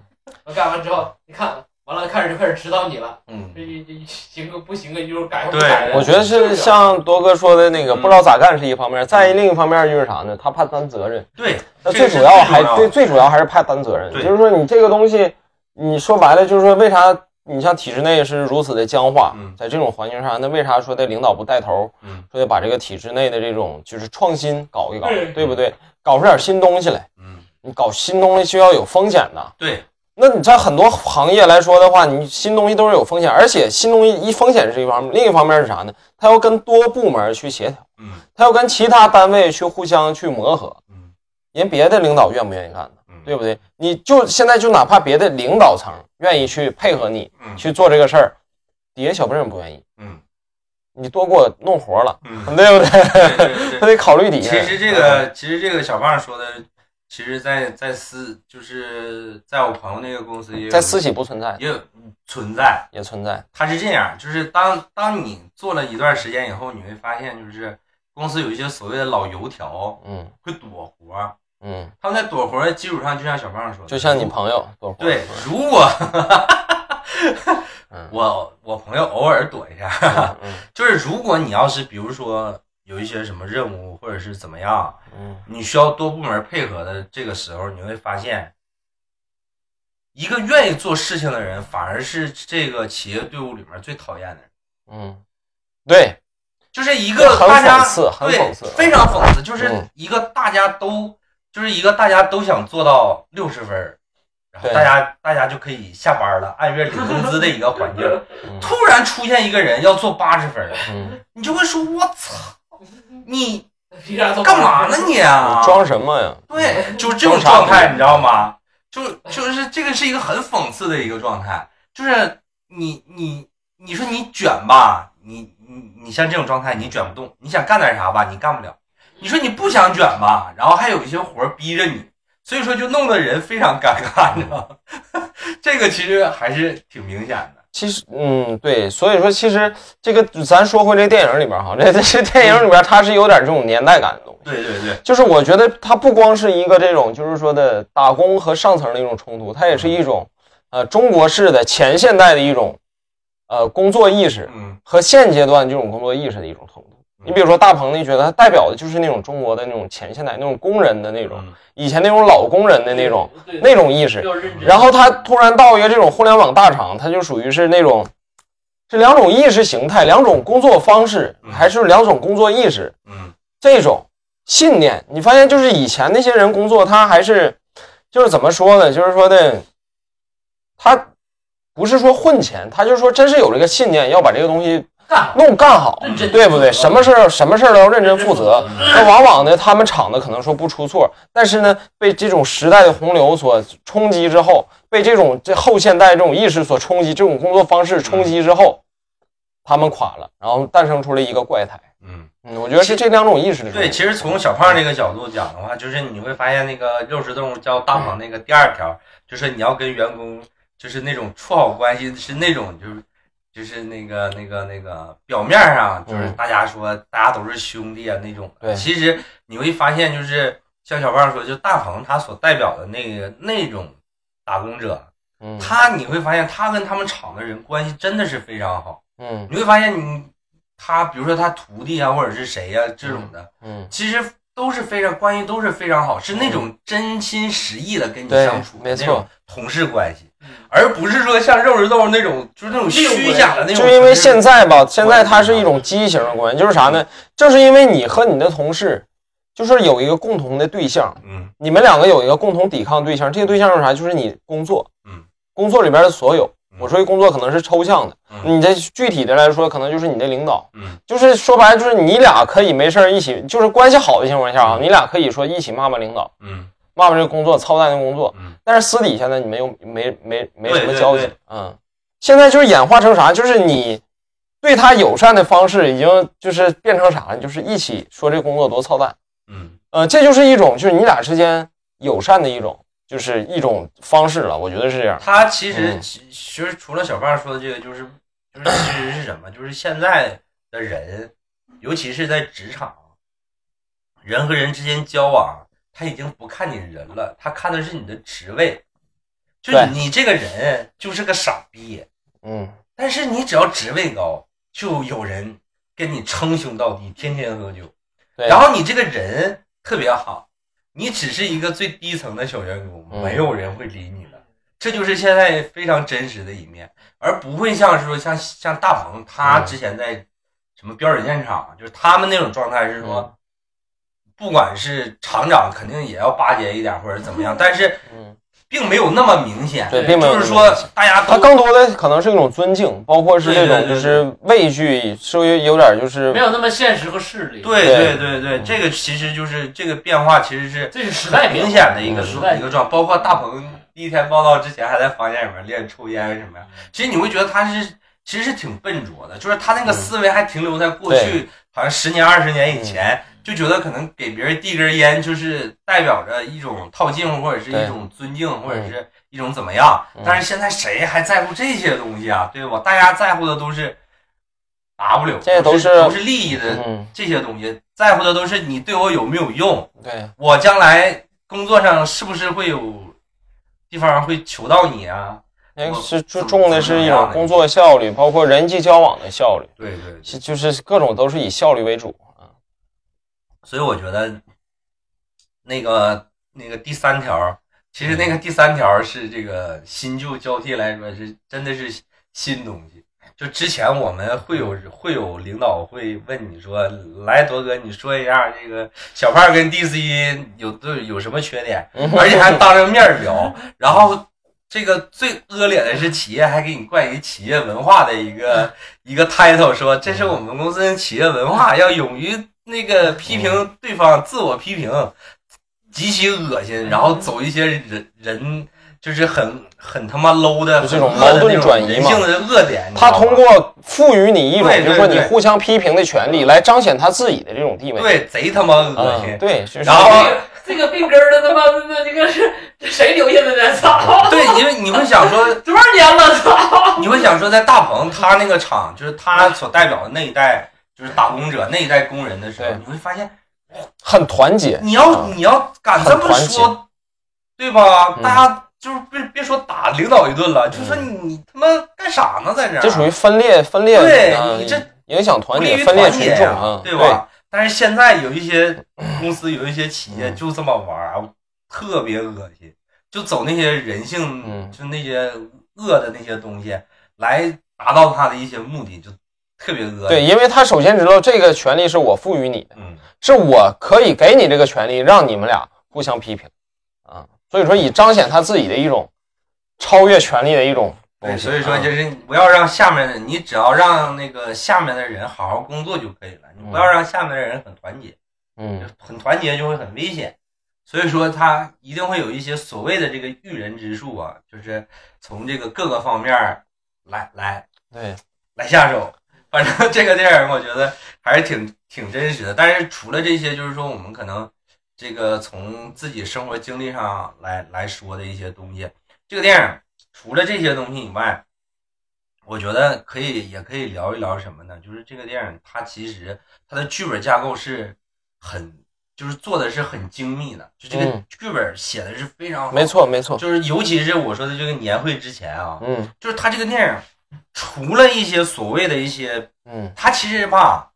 我干完之后，你看完了开始就开始指导你了，嗯这这行个不行个，一会儿改不对改的。我觉得是像多哥说的那个嗯不知道咋干是一方面，再另一方面就是啥呢？他怕担责任。对，那最主要还重对，最主要还是怕担责任。就是说你这个东西，你说白了就是说为啥你像体制内是如此的僵化嗯，在这种环境下，那为啥说的领导不带头，嗯说得把这个体制内的这种就是创新搞一搞对，对不对？搞出点新东西来。嗯，你搞新东西就要有风险的。对，那你在很多行业来说的话，你新东西都是有风险，而且新东西一风险是一方面，另一方面是啥呢？它要跟多部门去协调，嗯它要跟其他单位去互相去磨合，嗯人别的领导愿不愿意干呢？嗯，对不对？你就现在就哪怕别的领导层愿意去配合你嗯去做这个事儿，底下小辈人不愿意，嗯你多给我弄活了，嗯，对不对他。得考虑底下其。实这个，其实这个小胖说的，其实在在私，就是在我朋友那个公司也有在私企不存在，也有存在。也存在。他是这样，就是当当你做了一段时间以后，你会发现，就是公司有一些所谓的老油条嗯会躲活，嗯，他们在躲活的基础上，就像小胖说的，就像你朋友躲活对，如果嗯我我朋友偶尔躲一下，嗯 就是如果你要是比如说有一些什么任务或者是怎么样，嗯。你需要多部门配合的这个时候，你会发现，一个愿意做事情的人，反而是这个企业队伍里面最讨厌的人。嗯，对，就是一个大家很对讽刺非常讽刺，就是嗯。一个大家都就是一个大家都想做到六十分，然后大家大家就可以下班了，按月领工资的一个环境，嗯。突然出现一个人要做八十分，嗯，你就会说：“我操，你干嘛呢你啊？”装什么呀？对，就是这种状态，你知道吗？就 就是这个是一个很讽刺的一个状态，就是你你你说你卷吧，你你你像这种状态你卷不动，你想干点啥吧，你干不了。你说你不想卷吧，然后还有一些活儿逼着你，所以说就弄得人非常尴尬，你知道吗？这个其实还是挺明显的。其实，嗯，对，所以说，其实这个咱说回这电影里边哈，这这这电影里边它是有点这种年代感的东西。对对对，就是我觉得它不光是一个这种，就是说的打工和上层的一种冲突，它也是一种，呃，中国式的前现代的一种，呃，工作意识嗯和现阶段这种工作意识的一种冲突。你比如说大鹏你觉得，他代表的就是那种中国的那种前现代那种工人的那种，嗯以前那种老工人的那种那种意识。然后他突然到一个这种互联网大厂，他就属于是那种，是两种意识形态，两种工作方式，嗯还是两种工作意识。嗯这种信念，你发现就是以前那些人工作，他还是就是怎么说呢？就是说的，他不是说混钱，他就是说真是有这个信念，要把这个东西干好弄干好对不对？什么事儿什么事儿都要认真负责。嗯那往往呢，他们厂子可能说不出错，但是呢，被这种时代的洪流所冲击之后，被这种这后现代这种意识所冲击，这种工作方式冲击之后，他们垮了，然后诞生出了一个怪胎。嗯。嗯，我觉得是这两种意识的对，其实从小胖这个角度讲的话，就是你会发现那个肉食动物教大鹏那个第二条，就是你要跟员工就是那种处好关系，是那种就是就是那个那个那个表面上就是嗯。大家说大家都是兄弟啊那种，对。其实你会发现就是像小胖说，就大鹏他所代表的那个那种打工者，嗯。他你会发现他跟他们厂的人关系真的是非常好，嗯。你会发现你他比如说他徒弟啊或者是谁呀、这种的。嗯，其实都是非常关系都是非常好，是那种真心实意的跟你相处，没错那种同事关系，嗯而不是说像肉食动物那种就是那种虚假的那种。就因为现在吧，现在它是一种畸形的关系，就是啥呢？正是因为你和你的同事，就是有一个共同的对象，嗯你们两个有一个共同抵抗对象，这个对象是啥？就是你工作，嗯，工作里边的所有。嗯我说的工作可能是抽象的，嗯你这具体的来说，可能就是你的领导，嗯就是说白了，就是你俩可以没事儿一起，就是关系好的情况下啊，嗯你俩可以说一起骂骂领导，嗯骂骂这个工作操蛋的工作，嗯但是私底下呢，你们又没没没什么交集，嗯，现在就是演化成啥？就是你对他友善的方式已经就是变成啥了？就是一起说这工作多操蛋，嗯呃，这就是一种就是你俩之间友善的一种，就是一种方式了。我觉得是这样。他其实其实除了小胖说的这个，就是就是其实是什么？就是现在的人，尤其是在职场，人和人之间交往，他已经不看你人了，他看的是你的职位。就对你这个人就是个傻逼，嗯，但是你只要职位高，就有人跟你称兄道弟，天天喝酒。对。然后你这个人特别好，你只是一个最低层的小员工，嗯没有人会理你的。这就是现在非常真实的一面，而不会像是说像像大鹏他嗯之前在什么标准现场，就是他们那种状态是说，不管是厂长肯定也要巴结一点或者怎么样，但是嗯。并没有那么明显。对，并没有就是说大家都他更多的可能是一种尊敬，包括是这种就是畏惧，稍微有点就是没有那么现实和势力。，对对。对对对，这个其实就是这个变化，其实是这是时代明显的一个嗯时代一个状，包括大鹏第一天报道之前还在房间里面练抽烟什么呀，其实你会觉得他是其实是挺笨拙的，就是他那个嗯。思维还停留在过去，好像十年二十年以前，就觉得可能给别人递根烟就是代表着一种套近乎，或者是一种尊敬，或者是一种怎么样嗯。但是现在谁还在乎这些东西啊？对吧？大家在乎的都是 W，这都是是都是利益的嗯，这些东西，在乎的都是你对我有没有用。对，我将来工作上是不是会有地方会求到你啊？那我是注重的是一种工作效率，包括人际交往的效率，对对，是就是各种都是以效率为主啊。所以我觉得那个那个第三条，其实那个第三条是这个新旧交替来说是真的是新东西。就之前我们会有会有领导会问你说，来多哥，你说一下这个小胖跟 DC 有都有什么缺点，而且还当着面聊，然后。这个最恶劣的是，企业还给你冠以企业文化的一个 一个 title，说这是我们公司的企业文化，要勇于那个批评对方，自我批评，极其恶心，然后走一些人人就是很很他妈 low 的这种矛盾转移嘛人性的恶点。他通过赋予你一种，就是说你互相批评的权利，来彰显他自己的这种地位。对贼他妈恶心嗯，，对，是然后这个病根儿的他妈的那这个是谁留下的呢？操，对，因为你会想说，多少年了？操，你会想说，在大鹏他那个厂，就是他所代表的那一代，就是打工者那一代工人的时候，你会发现，很团结。你要嗯你要敢这么说，对吧？嗯大家就是别别说打领导一顿了，就说你你他妈干啥呢，在这儿？这属于分裂，分裂，对啊你这影响团结，不利于分裂团结呀群众啊，对吧？但是现在有一些 公司，有一些企业嗯就这么玩特别恶心，就走那些人性，嗯就那些恶的那些东西来达到他的一些目的，就特别恶对，因为他首先知道这个权利是我赋予你的，嗯，是我可以给你这个权利，让你们俩互相批评啊。所以说，以彰显他自己的一种超越权力的一种对，东西。所以说啊就是不要让下面的，你只要让那个下面的人好好工作就可以了，你不要让下面的人很团结。嗯很团结就会很危险，所以说他一定会有一些所谓的这个驭人之术啊，就是从这个各个方面儿来来对，来下手。反正这个电影我觉得还是挺挺真实的，但是除了这些，就是说我们可能这个从自己生活经历上来来说的一些东西，这个电影除了这些东西以外，我觉得可以也可以聊一聊什么呢？就是这个电影它其实它的剧本架构是很就是做的是很精密的，就这个嗯。剧本写的是非常好，没，错没错，就是尤其是我说的这个年会之前啊，嗯。就是它这个电影除了一些所谓的一些，嗯他其实吧，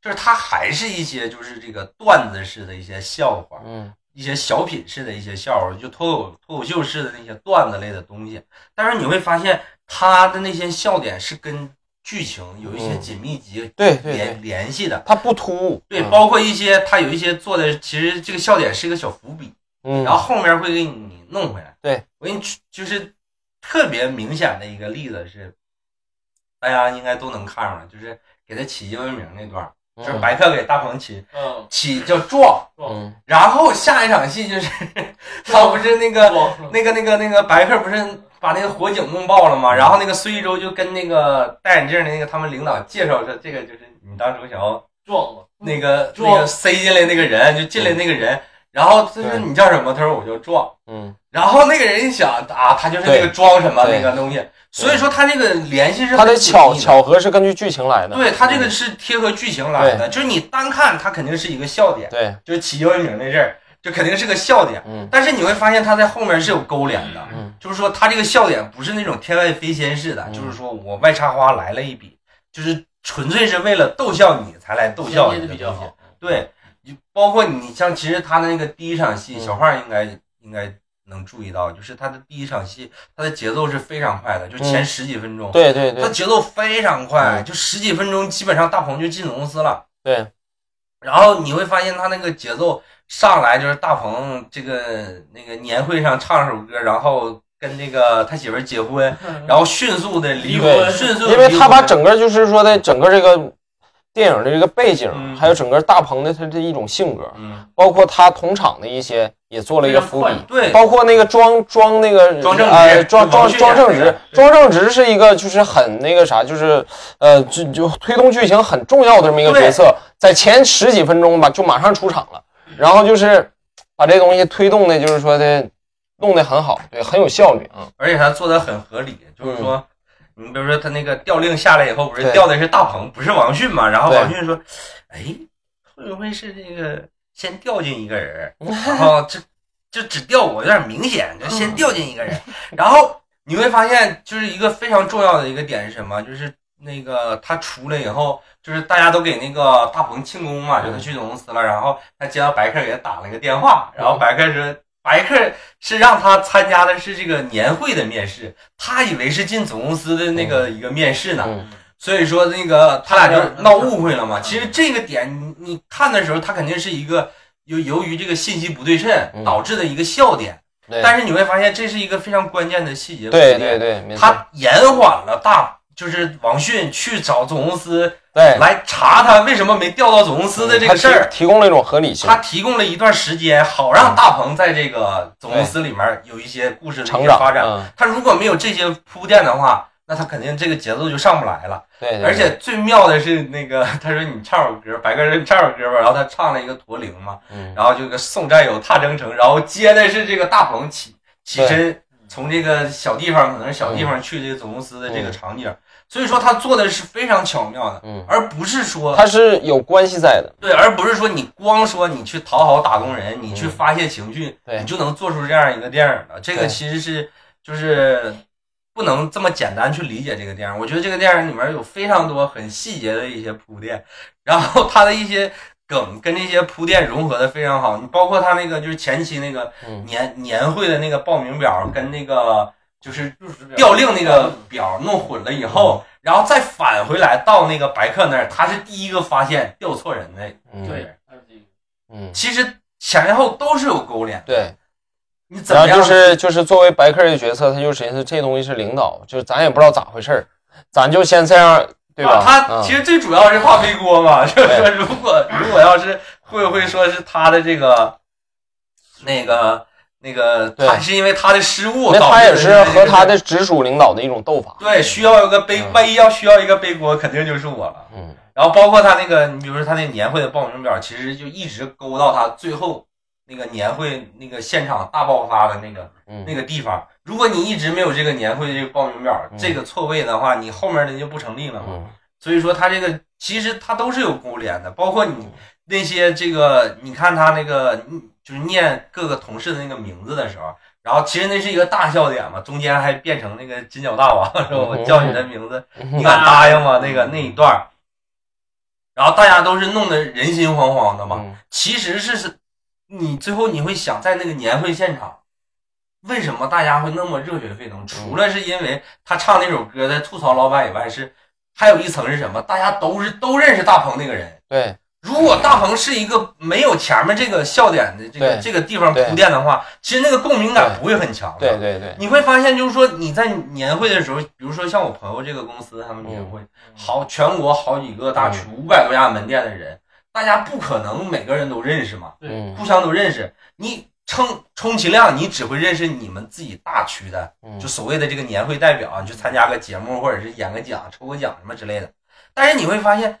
就是他还是一些就是这个段子式的一些笑话，嗯一些小品式的一些笑话，就脱口脱口秀式的那些段子类的东西。但是你会发现，他的那些笑点是跟剧情有一些嗯紧密结对联，联系的。他不突兀。对，嗯包括一些他有一些做的，其实这个笑点是一个小伏笔，嗯，然后后面会给你弄回来。对我给你就是特别明显的一个例子是，大家应该都能看出来，就是给他起英文名那段儿，就是嗯。白客给大鹏起嗯，起叫壮，嗯。然后下一场戏就是他不是那个那个那个那个白客不是把那个火警弄爆了吗？然后那个孙一舟就跟那个戴眼镜的那个他们领导介绍说，这个就是你当时想要撞了，那个那个塞进来那个人，就进来那个人，然后他说你叫什么？他说我叫壮。嗯然后那个人一想啊，他就是那个装什么那个东西，所以说他这个联系是他的巧巧合是根据剧情来的。对他这个是贴合剧情来的，就是你单看他肯定是一个笑点，对，就是起英文名那阵儿，就肯定是个笑点。嗯但是你会发现他在后面是有勾连的，嗯就是说他这个笑点不是那种天外飞仙似的，嗯就是说我外插花来了一笔，就是纯粹是为了逗笑你才来逗笑你的。对，你包括你像其实他的那个第一场戏，嗯。小胖应该应该能注意到，就是他的第一场戏，他的节奏是非常快的，就前嗯十几分钟，对对对。他节奏非常快，嗯。就十几分钟基本上大鹏就进总公司了。对，然后你会发现他那个节奏上来就是大鹏这个那个年会上唱首歌，然后跟那个他媳妇儿结婚，然后迅速的离婚，迅速地因为他把整个就是说的整个这个电影的这个背景，嗯。还有整个大鹏的他这一种性格，嗯。包括他同场的一些也做了一个伏笔。对。包括那个庄庄那个庄正直呃庄庄就王迅庄正直演的，庄正直是一个就是很那个啥，就是呃就就推动剧情很重要的这么一个角色，在前十几分钟吧就马上出场了，然后就是把这东西推动的，就是说的弄得很好，对，很有效率啊。而且他做的很合理，就是说，你比如说他那个调令下来以后，不是调的是大鹏，不是王迅嘛？然后王迅说：“哎，会不会是这个先调进一个人儿，然后这就只调我，有点明显，就先调进一个人。然后你会发现，就是一个非常重要的一个点是什么？就是那个他出来以后，就是大家都给那个大鹏庆功嘛，就他去总公司了，然后他接到白客给他打了一个电话，然后白客说。白客是让他参加的是这个年会的面试，他以为是进总公司的那个一个面试呢，嗯。所以说那个他俩就闹误会了嘛。其实这个点你你看的时候，他肯定是一个由由于这个信息不对称嗯。导致的一个笑点，对。但是你会发现这是一个非常关键的细节。对对，对，他延缓了大就是王迅去找总公司对。来查他为什么没调到总公司的这个事儿。提供了一种合理性。他，提供了一段时间，好让大鹏在这个总公司里面有一些故事的发展。嗯。他如果没有这些铺垫的话，那他肯定这个节奏就上不来了。对，对而且最妙的是，那个 他说你唱首歌，白哥说你唱首歌吧，然后他唱了一个驼铃嘛，嗯。然后就个送战友踏征程，然后接的是这个大鹏起起身从这个小地方，可能是小地方去这个总公司的这个场景，所以说他做的是非常巧妙的，嗯，而不是说他是有关系在的，对，而不是说你光说你去讨好打工人，你去嗯发泄情绪，对你就能做出这样一个电影的。这个其实是就是不能这么简单去理解这个电影。我觉得这个电影里面有非常多很细节的一些铺垫，然后他的一些梗跟这些铺垫融合的非常好。你包括他那个就是前期那个嗯年年会的那个报名表跟那个就是调令那个表弄混了以后，然后再返回来到那个白客那儿，他是第一个发现调错人的。嗯对，他是这个嗯其实前后都是有勾连。对。你怎么样？然后就是就是作为白客的角色，他就寻思这东西是领导，就咱也不知道咋回事儿，咱就先这样，对吧？啊他嗯其实最主要是怕背锅嘛，就是说如果如果要是会不会说是他的这个那个那个，对他是因为他的失误那导致他也是和他的直属领导的一种斗法。对需要一个背，嗯万一要需要一个背锅，肯定就是我了。嗯然后包括他那个，你比如说他那年会的报名表，其实就一直勾到他最后那个年会那个现场大爆发的那个嗯那个地方。如果你一直没有这个年会这个报名表，嗯这个错位的话，你后面的就不成立了嘛。嗯所以说他这个其实他都是有勾连的，包括你那些这个，你看他那个嗯就是念各个同事的那个名字的时候，然后其实那是一个大笑点嘛，中间还变成那个金角大王，说我叫你的名字，你敢答应吗？那个那一段，然后大家都是弄得人心惶惶的嘛。嗯其实是是，你最后你会想，在那个年会现场，为什么大家会那么热血沸腾？除了是因为他唱那首歌在吐槽老板以外，是还有一层是什么？大家都是都认识大鹏那个人。对如果大鹏是一个没有前面这个笑点的这个这个地方铺垫的话，其实那个共鸣感不会很强的。对对对，你会发现，就是说你在年会的时候，比如说像我朋友这个公司，他们年会，好全国好几个大区五百多家门店的人，大家不可能每个人都认识嘛，嗯。互相都认识。你充充其量你只会认识你们自己大区的，嗯。就所谓的这个年会代表啊，你去参加个节目或者是演个奖、抽个奖什么之类的。但是你会发现，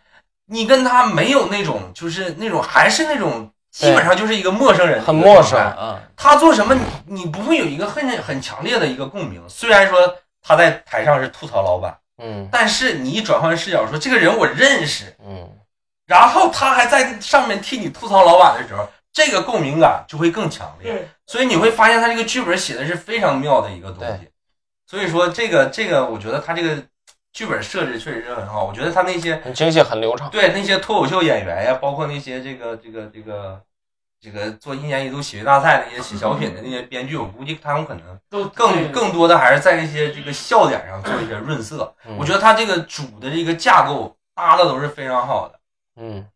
你跟他没有那种，就是那种还是那种。基本上就是一个陌生人，很陌生。啊。他做什么你你不会有一个很很强烈的一个共鸣。虽然说他在台上是吐槽老板，嗯但是你一转换视角说这个人我认识，嗯然后他还在上面替你吐槽老板的时候，这个共鸣感就会更强烈。对，所以你会发现他这个剧本写的是非常妙的一个东西。所以说这个这个，我觉得他这个剧本设置确实是很好。我觉得他那些很精细，很流畅。对那些脱口秀演员呀，包括那些这个这个这个这个做一年一度喜剧大赛那些写小品的那些编剧，我估计他们可能都更更多的还是在那些这个笑点上做一些润色。嗯我觉得他这个主的这个架构搭的都是非常好的。嗯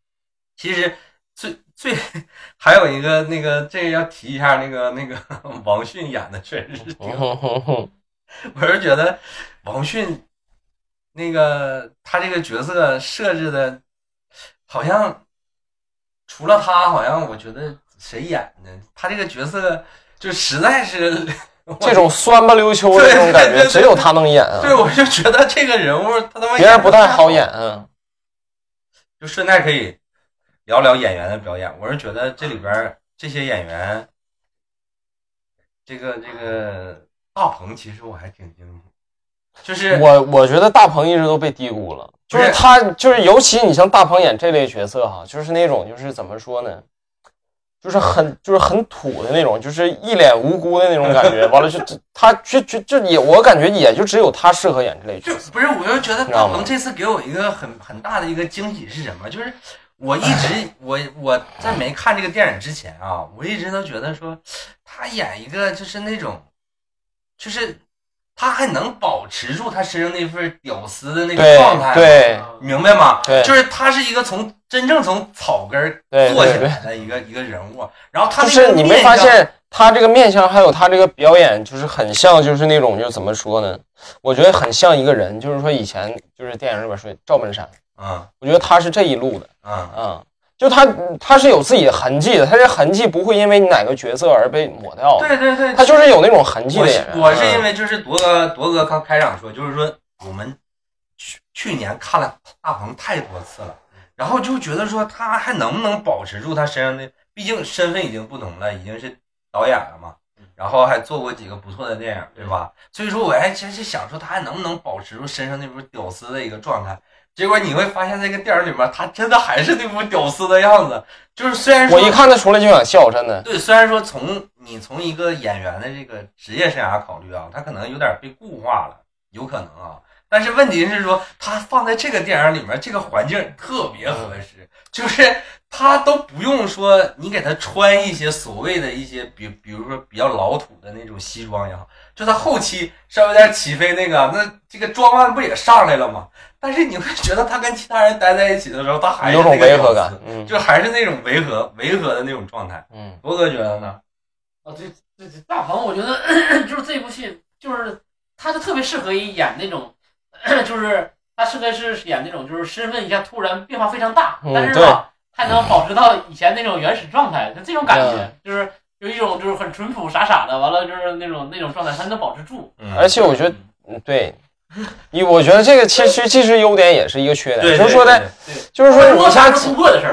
其实最最还有一个那个这个要提一下那个那个王迅演的确实是挺嗯哼哼哼我是觉得王迅那个他这个角色设置的，好像除了他，好像我觉得谁演呢，他这个角色就实在是这种酸不溜秋的这种感觉，只有他能演啊，对，我就觉得这个人物他他妈别人不太好演啊。就顺带可以聊聊演员的表演。我是觉得这里边这些演员，这个这个大鹏，其实我还挺惊喜，就是我我觉得大鹏一直都被低估了，就是他就是尤其你像大鹏演这类角色哈，就是那种就是怎么说呢，就是很就是很土的那种，就是一脸无辜的那种感觉。完了就就他就就就也我感觉也就只有他适合演这类角色。就不是，我就觉得大鹏这次给我一个很很大的一个惊喜是什么？就是我一直 我我在没看这个电影之前啊，我一直都觉得说他演一个就是那种，就是他还能保持住他身上那份屌丝的那个状态，对。你明白吗？对。就是他是一个从真正从草根做起来的一个一个人物，然后他就那个是你没发现他这个面相还有他这个表演，就是很像就是那种就怎么说呢？我觉得很像一个人，就是说以前就是电影里边说赵本山，嗯我觉得他是这一路的。嗯啊，就他他是有自己的痕迹的，他这痕迹不会因为你哪个角色而被抹掉，对对对，他就是有那种痕迹的演员。我是因为为就是铎哥铎哥刚开场说，就是说我们去去年看了大鹏太多次了，然后就觉得说他还能不能保持住他身上的，毕竟身份已经不同了，已经是导演了嘛，然后还做过几个不错的电影，对吧？所以说我还真是想说他还能不能保持住身上那种屌丝的一个状态。结果你会发现，这个电影里面他真的还是那副屌丝的样子，就是虽然说我一看他出来就想笑，真的。对，虽然说从你从一个演员的这个职业生涯考虑啊，他可能有点被固化了，有可能啊。但是问题是说，他放在这个电影里面，这个环境特别合适，就是他都不用说你给他穿一些所谓的一些，比比如说比较老土的那种西装也好，就他后期稍微有点起飞那个，那这个装扮不也上来了吗？但是你会觉得他跟其他人待在一起的时候，他还是有种那个屌丝违和感，嗯就还是那种违和违和的那种状态。嗯，罗哥觉得呢？啊，对对对大鹏，我觉得 就是这部戏，就是他就特别适合于演那种，就是他适合是演那种，就是身份一下突然变化非常大，嗯但是吧，还能保持到以前那种原始状态，就这种感觉嗯，就是有一种就是很淳朴傻傻的，完了就是那种那种状态，他能保持住。嗯而且我觉得，嗯对，你我觉得这个其实既是优点也是一个缺点，对，就是说的，就是说你像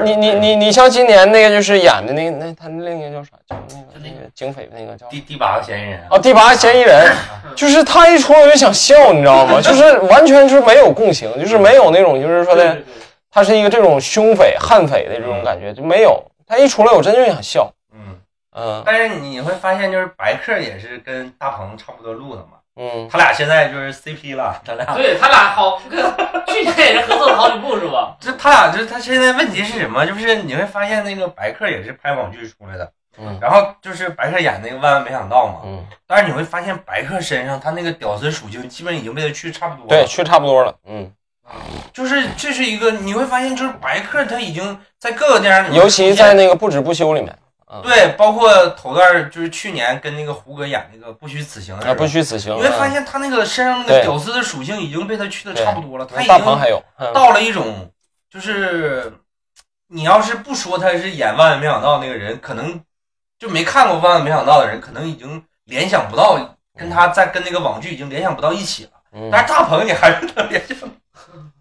你你你你像今年那个就是演的那个那他另一个叫啥叫那个那个警匪那个叫第第八个嫌疑人啊，哦第八个嫌疑人，就是他一出来我就想笑，你知道吗？就是完全是没有共情，就是没有那种就是说的他是一个这种凶匪悍匪的这种感觉就没有。他一出来我真就想笑，嗯，嗯。但是你会发现，就是白客也是跟大鹏差不多路的嘛，嗯，他俩现在就是 CP 了，他俩，对他俩好，跟去年也是合作了好几部是吧？就他俩就是他现在问题是什么？就是你会发现那个白客也是拍网剧出来的，嗯然后就是白客演那个万万没想到嘛，嗯，但是你会发现白客身上他那个屌丝属性基本已经被他去差不多了，对，去差不多了，嗯，就是这是一个你会发现就是白客他已经在各个电影里面尤其在那个不止不休里面，嗯，对，包括头段就是去年跟那个胡歌演那个《不虚此行》啊，候不虚此行，你会发嗯现他那个身上那个屌丝的属性已经被他去的差不多了，他已经大鹏还有，嗯。到了一种就是你要是不说他是演《万万没想到》那个人，可能就没看过《万万没想到》的人，可能已经联想不到跟他在跟那个网剧已经联想不到一起了。嗯。但是大鹏你还是能联想，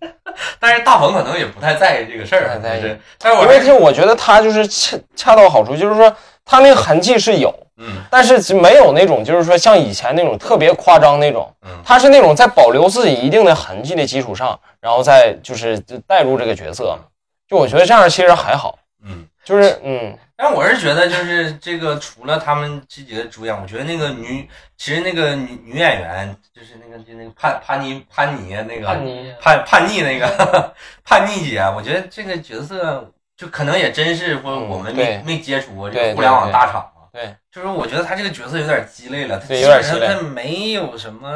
但是大鹏可能也不太在意这个事儿，不太在意就是但是我因为是就我觉得他就是恰恰到好处，就是说他那个痕迹是有，嗯但是没有那种就是说像以前那种特别夸张那种，嗯他是那种在保留自己一定的痕迹的基础上，然后再就是带入这个角色。就我觉得这样其实还好，嗯。就是嗯但我是觉得，就是这个除了他们自己的主演，我觉得那个女，其实那个女女演员，就是那个就那个叛叛逆叛逆那个叛逆叛叛逆那个 叛逆姐，我觉得这个角色就可能也真是或者我们没、嗯没接触过这个互联网大厂嘛。对，就是我觉得他这个角色有点鸡肋了，他对基有点鸡肋本上他没有什么，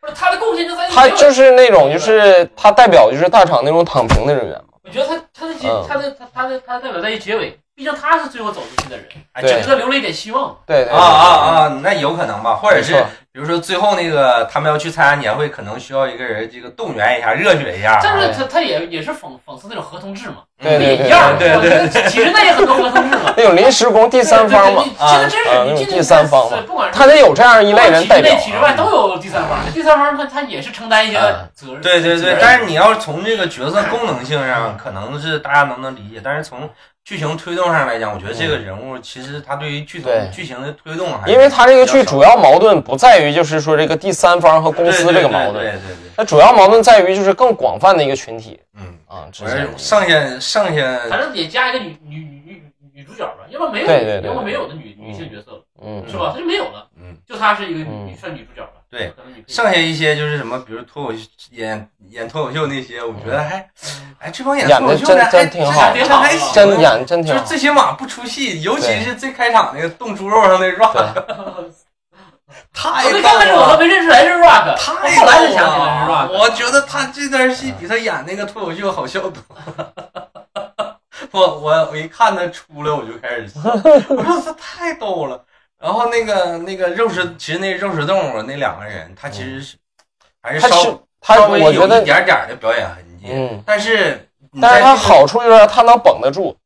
不是他的贡献就在于他就是那种就是他代表就是大厂那种躺平的人员嘛。我觉得他他的嗯他的他他他的他代表在于结尾，毕竟他是最后走出去的人，哎，对这给他留了一点希望。对对啊啊啊，那有可能吧，或者是没错比如说最后那个他们要去参加年会，可能需要一个人这个动员一下、热血一下。但是哎他他也也是讽讽刺那种合同制嘛，对对对也一样。对对我觉得其实那也很多合同制嘛。那种临时工第三方嘛对，对对其实真啊那种是你进第三方嘛不管是他得有这样一类人代表体制内体制外都有第三方，第三方他他也是承担一些嗯责任。对对对，但是你要从这个角色功能性上，可能是大家能不能理解，但是从剧情推动上来讲，我觉得这个人物其实他对于剧对情剧情的推动还是因为他这个剧主要矛盾不在于就是说这个第三方和公司这个矛盾，对对对对对，它主要矛盾在于就是更广泛的一个群体嗯，啊，之我间是剩下剩下反正得加一个女女女女女主角吧，要不然没有，对对对要不然没有的女女性角色了，嗯是吧？他就没有了，嗯，就她是一个女算女主角了。对剩下一些就是什么，比如脱口秀演演脱口秀那些，我觉得还嗯哎，这帮演脱口秀的还真挺好真还行，真演真挺好就是最起码不出戏，尤其是最开场那个冻猪肉上那 rock，太我刚开始我都了。没认出来是 Rock，太我后来才想起来是了！Rock。我觉得他这段戏比他演那个脱口秀好笑多了。我我我一看他出来，我就开始笑，我说他太逗了。然后那个那个肉食，其实那肉食动物那两个人，他其实是还是稍他是他，稍微有我觉得一点点的表演痕迹，嗯，但是你但是他这个好处就是他能绷得住，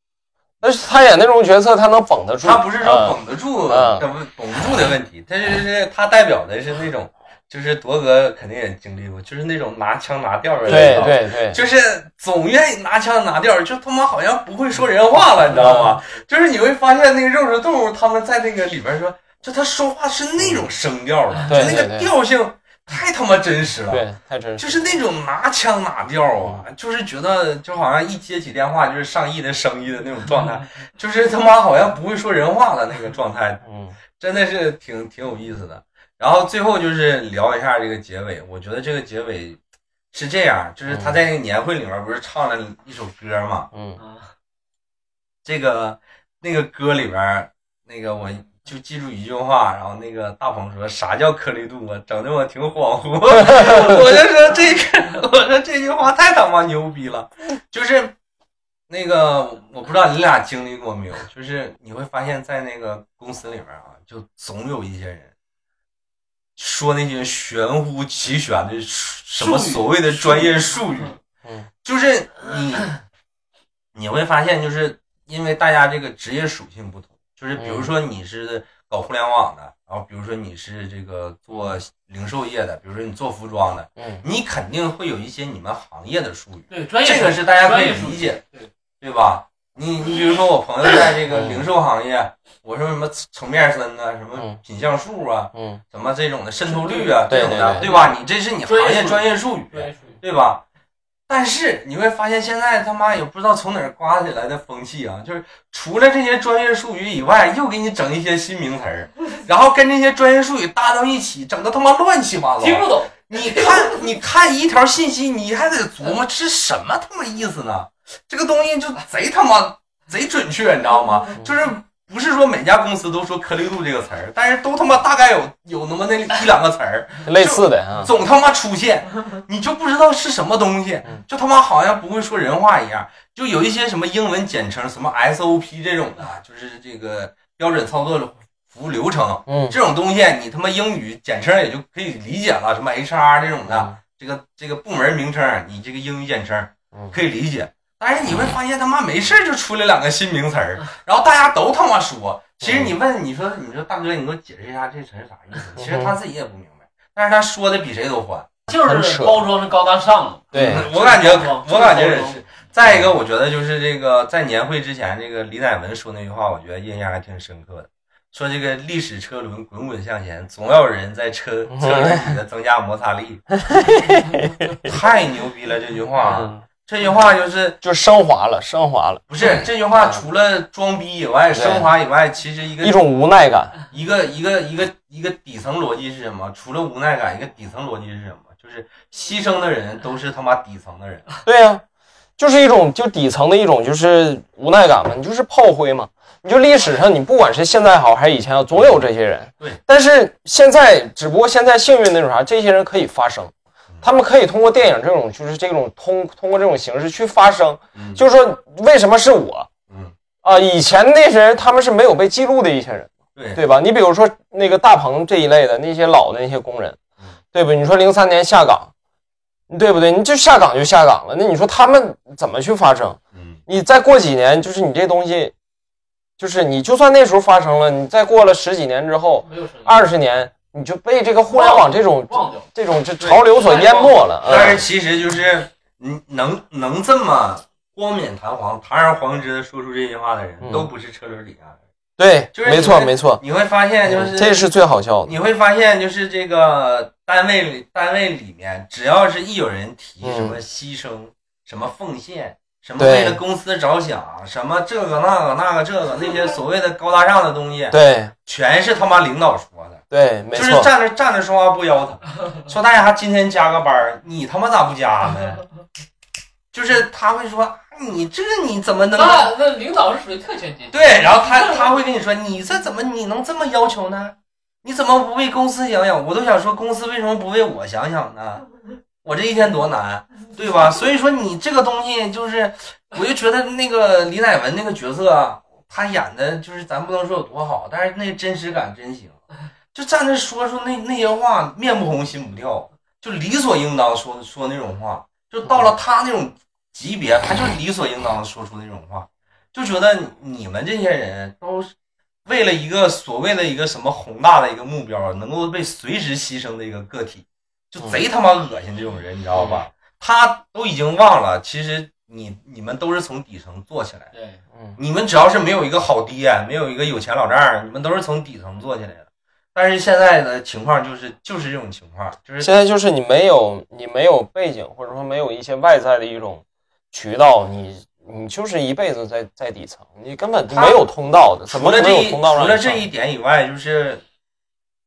但是他演那种角色他能绷得住，他不是说啊。绷得住，嗯他不绷不住的问题，他是是他代表的是那种，就是铎哥肯定也经历过，就是那种拿腔拿调的，对，对对，就是总愿意拿腔拿调，就他妈好像不会说人话了，你知道吗？就是你会发现那个肉食动物他们在那个里边说，就他说话是那种声调的，就那个调性太他妈真实了。对，太真实，就是那种拿腔拿调啊，就是觉得就好像一接起电话就是上亿的生意的那种状态，就是他妈好像不会说人话的那个状态，嗯真的是挺挺有意思的。然后最后就是聊一下这个结尾，我觉得这个结尾是这样，就是他在那个年会里面不是唱了一首歌嘛，嗯啊这个那个歌里边那个我。就记住一句话，然后那个大鹏说啥叫颗粒度啊，整的我挺恍惚。我就说这个，我说这句话太他妈牛逼了。就是那个，我不知道你俩经历过没有，就是你会发现在那个公司里面啊，就总有一些人说那些玄乎其玄的什么所谓的专业术语，嗯。就是你你会发现，就是因为大家这个职业属性不同，就是比如说你是搞互联网的，然后比如说你是这个做零售业的，比如说你做服装的，嗯。你肯定会有一些你们行业的术语，对，专业这个是大家可以理解，对。对吧？你你比如说我朋友在这个零售行业，我说什么层面分呐，什么嗯品相数啊，嗯什么这种的渗透率啊，对这种的，对对对吧？你这是你行业专专业术语，专业术语。对吧？但是你会发现，现在他妈也不知道从哪儿刮起来的风气啊，就是除了这些专业术语以外，又给你整一些新名词儿，然后跟这些专业术语搭到一起，整的他妈乱七八糟。听不懂，你看，你看一条信息，你还得琢磨这是什么他妈意思呢？这个东西就贼他妈贼准确，你知道吗？就是不是说每家公司都说颗粒度这个词儿，但是都他妈大概有有那么那一两个词儿，类似的啊，总他妈出现，你就不知道是什么东西嗯，就他妈好像不会说人话一样。就有一些什么英文简称，什么 SOP 这种的，就是这个标准操作服务流程嗯这种东西，你他妈英语简称也就可以理解了，什么 HR 这种的，嗯这个这个部门名称，你这个英语简称嗯可以理解。但是你会发现他妈没事就出来两个新名词儿，然后大家都他妈说。其实你问你说你说大哥，你给我解释一下这词儿啥意思？其实他自己也不明白，但是他说的比谁都欢。就是包装的高大上了。对，我感觉我感觉也是。再一个，我觉得就是这个在年会之前，这个李乃文说那句话，我觉得印象还挺深刻的。说这个历史车轮滚滚向前，总要有人在车 车轮底下增加摩擦力，太牛逼了！这句话，嗯这句话就是就升华了，升华了不是这句话除了装逼以外，升华以外，其实一个一种无奈感，一个一个一个一个底层逻辑是什么？除了无奈感，一个底层逻辑是什么？就是牺牲的人都是他妈底层的人。对呀、就是一种就底层的一种就是无奈感嘛，你就是炮灰嘛，你就历史上你不管是现在好还是以前好，总有这些人。对，但是现在只不过现在幸运那种啥，这些人可以发声他们可以通过电影这种，就是这种通通过这种形式去发声，嗯就是说为什么是我嗯，啊？以前那些人他们是没有被记录的一些人，对对吧？你比如说那个大鹏这一类的那些老的那些工人嗯，对不？你说零三年下岗，对不对？你就下岗就下岗了，那你说他们怎么去发声？嗯你再过几年，就是你这东西，就是你就算那时候发生了，你再过了十几年之后，二十年，你就被这个互联网这种。这种这潮流所淹没了。嗯但是其实就是你能能这么光冕堂皇、堂而皇之的说出这些话的人，嗯都不是车轮底下的人。对，就是没错没错，你会发现，就是这是最好笑的。你会发现，就是这个单位里单位里面，只要是一有人提嗯什么牺牲、什么奉献、什么为了公司着想、什么这个那个那个这个那些所谓的高大上的东西，对全是他妈领导说的。对，没就是，站着站着说话不腰疼，说大家今天加个班儿，你他妈咋不加呢？就是他会说你这你怎么能那那领导是属于特权阶级，对，然后他他会跟你说你这怎么你能这么要求呢？你怎么不为公司想想？我都想说公司为什么不为我想想呢？我这一天多难，对吧？所以说你这个东西就是，我就觉得那个李乃文那个角色啊，他演的就是咱不能说有多好，但是那个真实感真行。就站那说说那那些话，面不红心不跳，就理所应当说说那种话，就到了他那种级别，他就理所应当说出那种话，就觉得你们这些人都是为了一个所谓的一个什么宏大的一个目标，能够被随时牺牲的一个个体，就贼他妈恶心这种人，你知道吧？他都已经忘了，其实你你们都是从底层做起来的，对，嗯你们只要是没有一个好爹，没有一个有钱老丈人，你们都是从底层做起来的。但是现在的情况就是就是这种情况，就是现在就是你没有你没有背景，或者说没有一些外在的一种渠道，你你就是一辈子在在底层，你根本就没有通道的，怎么可能有通道除了这一点以外，就是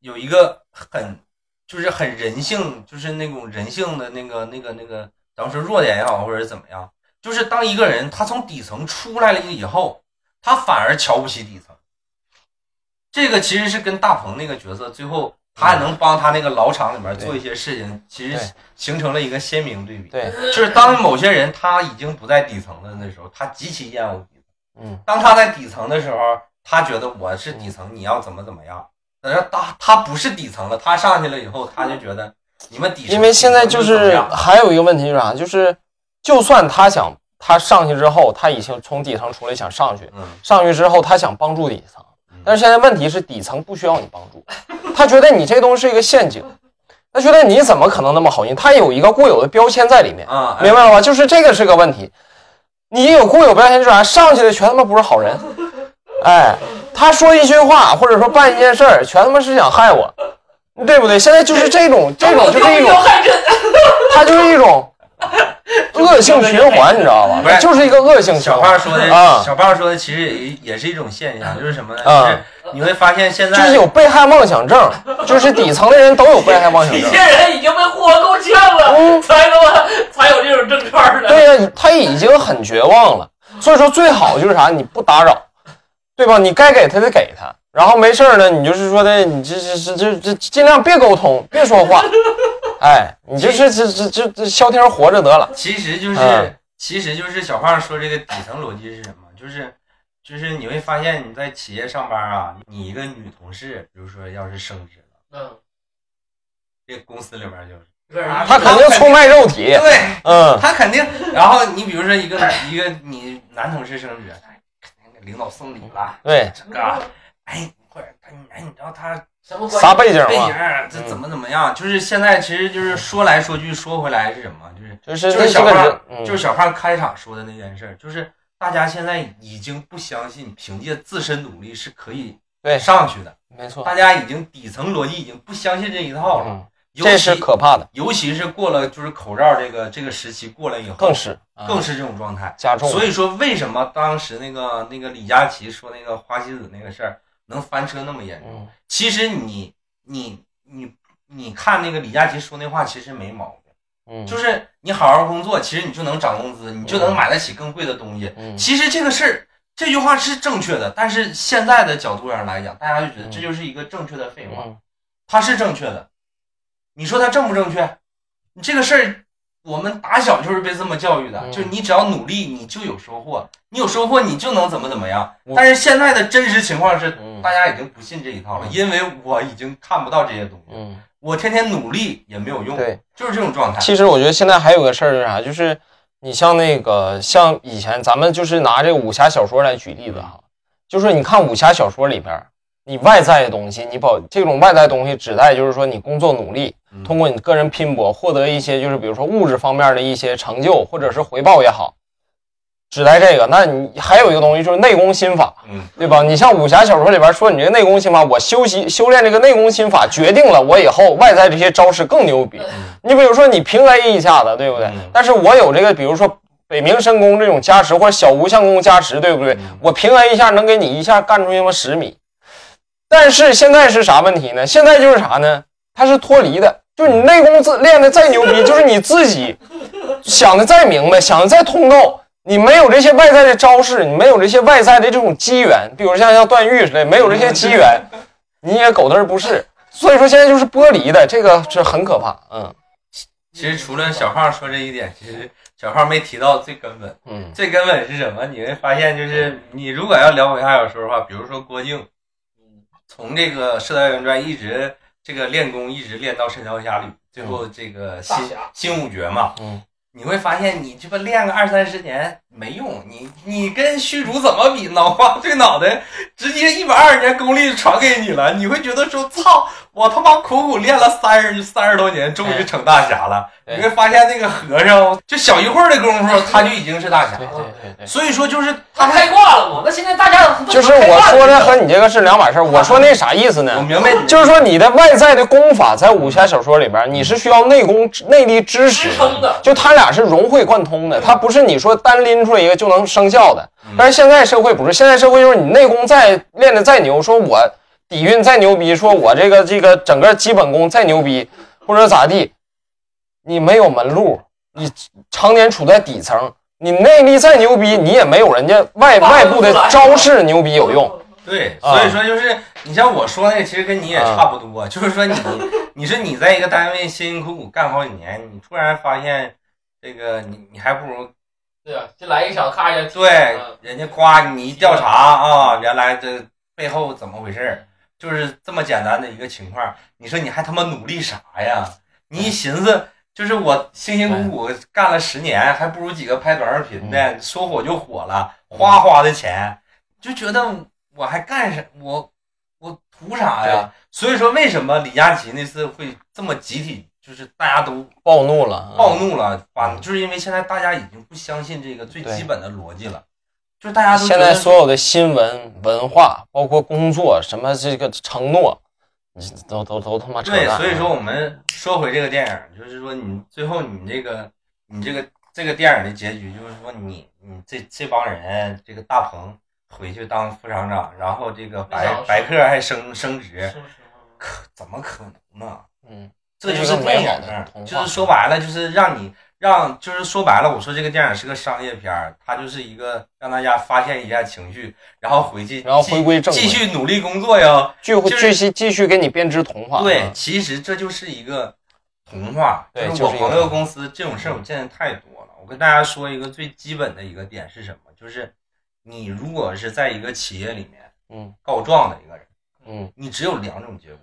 有一个很就是很人性，就是那种人性的那个那个那个，咱们说弱点也好，或者怎么样，就是当一个人他从底层出来了以后，他反而瞧不起底层。这个其实是跟大鹏那个角色最后他还能帮他那个老厂里面做一些事情，其实形成了一个鲜明对比。对，就是当某些人他已经不在底层的那时候，他极其厌恶底层。嗯，当他在底层的时候，他觉得我是底层，你要怎么怎么样。等到他他不是底层了，他上去了以后，他就觉得你们底层。因为现在就是还有一个问题是啥，就是就算他想他上去之后，他已经从底层出来想上去，嗯，上去之后他想帮助底层嗯，但是现在问题是底层不需要你帮助，他觉得你这东西是一个陷阱，他觉得你怎么可能那么好心？他有一个固有的标签在里面，明白了吧？就是这个是个问题。你有固有标签是啥？上去的全他妈不是好人，哎，他说一句话或者说办一件事儿，全他妈是想害我，对不对？现在就是这种这种就是一种，害朕，它就是一种 恶性循环，你知道吧不是？就是一个恶性循小，胖说的，啊小胖说的其实也也是一种现象，就是什么呢？啊就是你会发现现在就是有被害妄想症，就是底层的人都有被害妄想症这些。人已经被霍够呛了，嗯才他妈才有这种症状的。对呀、他已经很绝望了。所以说最好就是啥，你不打扰，对吧？你该给他的给他，然后没事儿呢，你就是说的，你这这这这这尽量别沟通，别说话，哎，你就是这这这这消停活着得了。其实就是、嗯。其实就是小胖说这个底层逻辑是什么？就是就是你会发现你在企业上班啊，你一个女同事，比如说要是升职了，嗯，这公司里面就是。他肯定出卖肉体，对。嗯，他肯定，然后你比如说一个一个你男同事升职，哎，肯定领导送礼了，对，这个啊，哎，或者他哎，你知道他什么啥背景背景这怎么怎么样？就是现在其实就是说来说去说回来是什么？就是就是就是小胖就是小胖开场说的那件事儿，就是大家现在已经不相信凭借自身努力是可以对，上去的，没错，大家已经底层逻辑已经不相信这一套了，嗯，尤这是其可怕的，尤其是过了就是口罩这个这个时期过了以后，更是啊更是这种状态。加重。所以说，为什么当时那个那个李佳琦说那个花西子那个事儿能翻车那么严重？嗯，其实你你你你看那个李佳琦说那话，其实没毛病。嗯，就是你好好工作，其实你就能涨工资，你就能买得起更贵的东西。嗯其实这个事儿，这句话是正确的，但是现在的角度上来讲，大家就觉得这就是一个正确的废话，嗯它是正确的。你说它正不正确？你这个事儿，我们打小就是被这么教育的，嗯就是你只要努力，你就有收获，你有收获，你就能怎么怎么样。但是现在的真实情况是，嗯大家已经不信这一套了，因为我已经看不到这些东西，嗯，我天天努力也没有用，对，就是这种状态。其实我觉得现在还有个事儿是啥，就是你像那个像以前咱们就是拿这个武侠小说来举例子哈，就是你看武侠小说里边儿，你外在的东西，你保这种外在东西指代就是说你工作努力，嗯通过你个人拼搏获得一些就是比如说物质方面的一些成就或者是回报也好，指代这个。那你还有一个东西就是内功心法，嗯，对吧？你像武侠小说里边说你这个内功心法，我修习修炼这个内功心法，决定了我以后外在这些招式更牛逼。你比如说你平 A 一下子，对不对？嗯但是我有这个，比如说北冥神功这种加持，或者小无相功加持，对不对？嗯我平 A 一下能给你一下干出他妈十米。但是现在是啥问题呢？现在就是啥呢？它是脱离的，就是你内功自练的再牛逼，就是你自己想的再明白，想的再通透，你没有这些外在的招式，你没有这些外在的这种机缘，比如像像段誉似的，没有这些机缘，你也狗嘚儿不是。所以说现在就是剥离的，这个是很可怕。嗯其实除了小胖说这一点，其实小胖没提到最根本。嗯最根本是什么？你会发现，就是你如果要聊武侠小说的话，比如说郭靖，从这个《射雕英雄传》一直这个练功，一直练到《神雕侠侣》，最后这个新新五绝嘛，嗯，你会发现你这不练个二三十年没用，你你跟虚竹怎么比？脑瓜对脑袋，直接一百二十年功力传给你了，你会觉得说操，我他妈苦苦练了三十三十多年，终于成大侠了。对你会发现那个和尚就小一会儿的功夫，他就已经是大侠对对了。对对。所以说就是他开挂了嘛？那现在大家都就是我说的和你这个是两码事儿。我说那啥意思呢我？明白，就是说你的外在的功法在武侠小说里边，你是需要内功内力支持支撑的就他俩是融会贯通的，他不是你说单拎出来一个就能生效的。但是现在社会不是，现在社会就是你内功再练的再牛，说我底蕴再牛逼，说我这个这个整个基本功再牛逼，或者咋地，你没有门路，你常年处在底层，你内力再牛逼，你也没有人家外外部的招式牛逼有用。对，啊所以说就是你像我说那个，其实跟你也差不多，就是说你 你说你在一个单位辛辛苦苦干好几年，你突然发现这个你你还不如对啊，就来一场咔一下，对嗯人家夸你一调查啊，原来这背后怎么回事儿，就是这么简单的一个情况。你说你还他妈努力啥呀？你一寻思，就是我辛辛苦苦干了十年，还不如几个拍短视频的，说火就火了，花花的钱，就觉得我还干啥？我我图啥呀？所以说，为什么李佳琦那次会这么集体，就是大家都暴怒了，暴怒了，把就是因为现在大家已经不相信这个最基本的逻辑了，就是大家都现在所有的新闻、文化，包括工作，什么这个承诺，你都都都他妈扯对，所以说我们说回这个电影，就是说你最后你这个你这个这个电影的结局，就是说你你这这帮人，这个大鹏回去当副厂长，然后这个白白客还升升职，可怎么可能呢？嗯，这就是电影就是说白了，就是让你让，就是说白了，我说这个电影是个商业片儿，它就是一个让大家发泄一下情绪，然后回去，然后回归正轨继续努力工作呀。继就是继续继续给你编织童话。对，嗯其实这就是一个童话。对就是我朋友公司这种事儿我见的太多了。我跟大家说一个最基本的一个点是什么？就是你如果是在一个企业里面嗯告状的一个人。嗯你只有两种结果，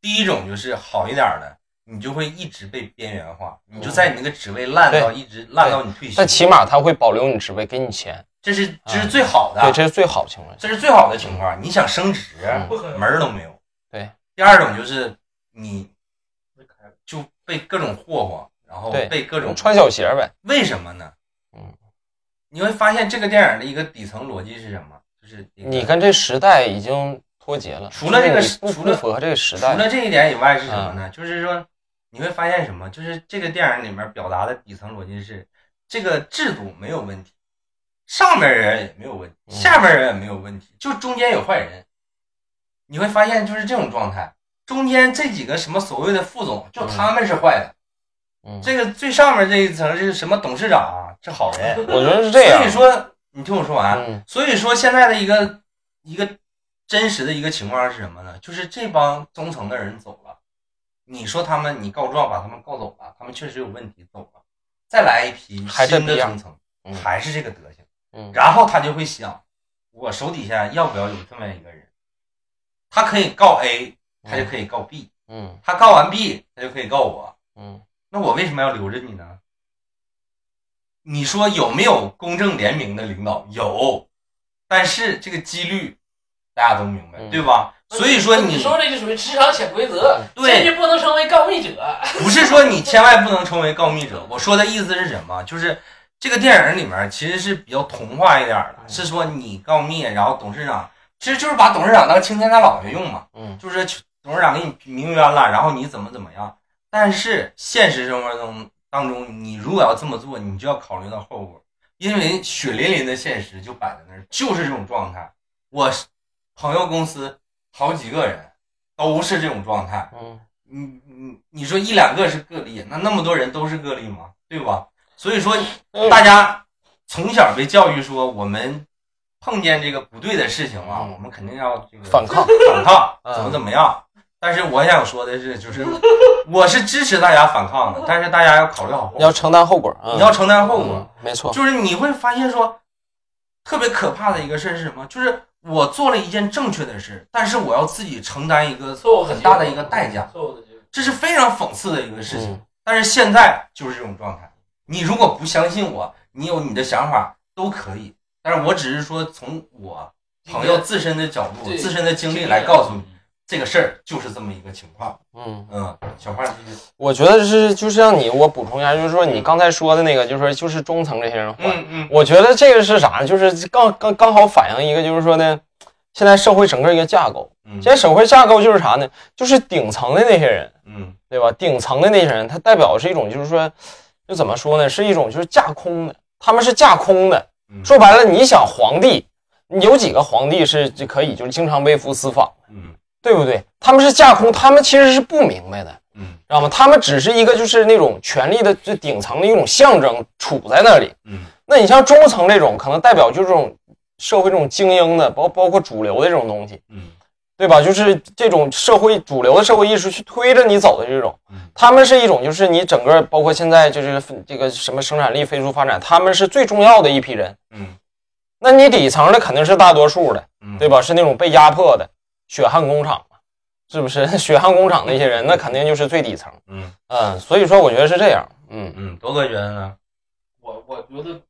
第一种就是好一点儿的，你就会一直被边缘化，你就在你那个职位烂到一直烂到你退休但。起码他会保留你职位，给你钱，这是这是最好的，对，这是最好的情况。这是最好的情况。你想升职，门儿都没有。对。第二种就是你就被各种霍霍，然后被各种穿小鞋呗。为什么呢？嗯，你会发现这个电影的一个底层逻辑是什么？就是你跟这时代已经脱节了，除了这个就是你不除了符合这个时代除。了这一点以外是什么嗯呢？就是说你会发现什么？就是这个电影里面表达的底层逻辑是，这个制度没有问题，上面人也没有问题，嗯下面人也没有问题，就中间有坏人。你会发现就是这种状态，中间这几个什么所谓的副总，就他们是坏的，嗯，这个最上面这一层是什么董事长啊，是好人。我觉得是这样所以。说，你听我说完。嗯所以说，现在的一个一个真实的一个情况是什么呢？就是这帮中层的人走了，你说他们你告状把他们告走了，他们确实有问题走了，再来一批新的中层嗯，还是这个德行，嗯然后他就会想，我手底下要不要有这么一个人，他可以告 A，他就可以告 B，嗯他告完 B，他就可以告我，嗯那我为什么要留着你呢？你说有没有公正廉明的领导？有，但是这个几率大家都明白，嗯对吧？所以说你说这就属于职场潜规则，对坚决不能成为告密者。不是说你千万不能成为告密者，我说的意思是什么？就是这个电影里面其实是比较童话一点的，是说你告密，然后董事长其实就是把董事长当青天大老爷用嘛，嗯就是董事长给你鸣冤了，然后你怎么怎么样。但是现实生活中当中，你如果要这么做，你就要考虑到后果，因为血淋淋的现实就摆在那儿，就是这种状态。我朋友公司好几个人都是这种状态，嗯你你你说一两个是个例，那那么多人都是个例吗？对吧？所以说，嗯大家从小被教育说，我们碰见这个不对的事情啊，嗯我们肯定要这个反抗反抗，嗯怎么怎么样。但是我想说的是，就是 我是支持大家反抗的，但是大家要考虑好后果要承担后果啊，你要承担后果。嗯没错，就是你会发现说，特别可怕的一个事儿是什么？就是我做了一件正确的事，但是我要自己承担一个很大的一个代价。错误的。这是非常讽刺的一个事情。嗯但是现在就是这种状态。你如果不相信我，你有你的想法都可以，但是我只是说从我朋友自身的角度、自身的经历来告诉你，这个事儿就是这么一个情况。嗯。嗯，小花。我觉得是，就是让你我补充一下，就是说你刚才说的那个，就是说就是中层这些人换。嗯嗯我觉得这个是啥呢？就是刚刚刚好反映一个，就是说呢，现在社会整个一个架构。嗯现在社会架构就是啥呢？就是顶层的那些人，嗯对吧？顶层的那些人，他代表的是一种，就是说，就怎么说呢？是一种就是架空的，他们是架空的。嗯，说白了，你想皇帝，你有几个皇帝是就可以就是经常微服私访，嗯对不对？他们是架空，他们其实是不明白的。嗯知道吗？他们只是一个就是那种权力的最顶层的一种象征，处在那里。嗯那你像中层这种，可能代表就是这种社会这种精英的，包包括主流的这种东西，嗯对吧？就是这种社会主流的社会意识去推着你走的这种嗯，他们是一种就是你整个包括现在就是这个什么生产力飞速发展，他们是最重要的一批人。嗯那你底层的肯定是大多数的，嗯，对吧？是那种被压迫的血汗工厂嘛，是不是？血汗工厂那些人，那肯定就是最底层。嗯嗯，所以说我觉得是这样。嗯嗯，多哥觉得呢？我我觉得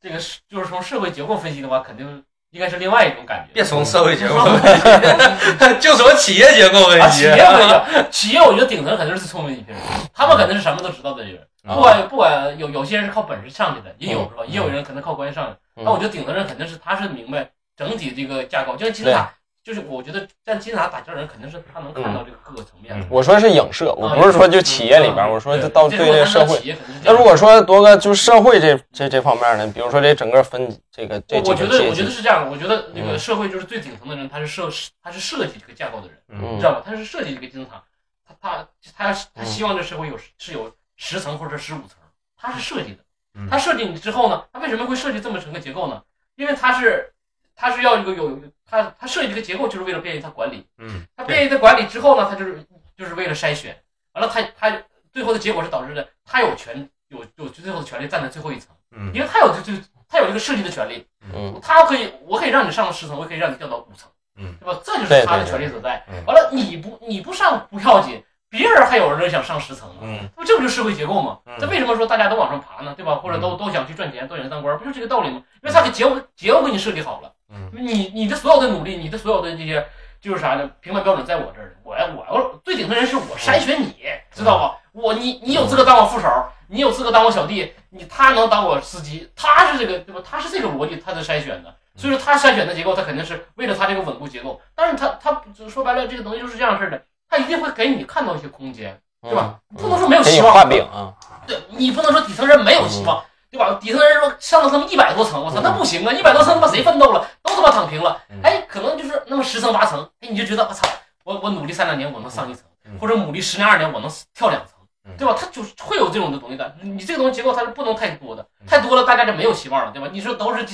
这个是就是从社会结构分析的话，肯定应该是另外一种感觉。别从社会结构分析，就从企业结构分啊，析。企业不一样，企业我觉得顶层肯定是聪明一批人，他们肯定是什么都知道的人。啊不管不管有有些人是靠本事上去的，也有是吧？嗯也有人可能靠关系上去。嗯那我觉得顶层人肯定是他是明白整体这个架构，就像金字塔，就是我觉得在金字塔打架的人肯定是他能看到这个各个层面的。我说是影射，我不是说就企业里边，我说对到对这这个社会。那如果说多个就是社会这这这方面呢，比如说这整个分这个这我我觉得，我觉得，是这样的。我觉得那个嗯社会就是最顶层的人，他是设他是设计这个架构的人，知道吧？他是设计这个金字塔，他他他他嗯希望这社会有是有十层或者十五层，他是设计的嗯。他设计你之后呢，他为什么会设计这么成个结构呢？因为他是他是要一个有他他设计这个结构就是为了便于他管理，嗯他便于他管理之后呢，他就是就是为了筛选，完了他他最后的结果是导致的他有权有有最后的权利站在最后一层，嗯因为他有就就他有这个设计的权利。嗯他可以，我可以让你上到十层，我可以让你掉到五层，嗯，对吧？这就是他的权利所在嗯。完了，你不你不上不要紧，别人还有人想上十层呢，嗯那不这不就社会结构吗嗯？这为什么说大家都往上爬呢？对吧？或者都都想去赚钱，都想当官，不就这个道理吗？因为他给结构结构给你设计好了，嗯你你的所有的努力，你的所有的这些就是啥呢？评判标准在我这儿，我要我要最顶层人是我筛选你，知道吧？我你你有资格当我副手，你有资格当我小弟，你他能当我司机，他是这个对吧？他是这个逻辑，他在筛选的。所以说他筛选的结构，他肯定是为了他这个稳固结构，但是他他说白了，这个东西就是这样式的，他一定会给你看到一些空间，对吧？嗯不能说没有希望，画饼啊，对你不能说底层人没有希望，对吧？底层人说上了他妈一百多层，我操，那不行啊！一百多层他妈谁奋斗了？都他妈躺平了嗯。哎，可能就是那么十层八层，哎，你就觉得我操，我我努力三两年我能上一层嗯，或者努力十年二年我能跳两层嗯，对吧？他就是会有这种的东西的。你这个东西结构它是不能太多的，太多了大家就没有希望了，对吧？你说都是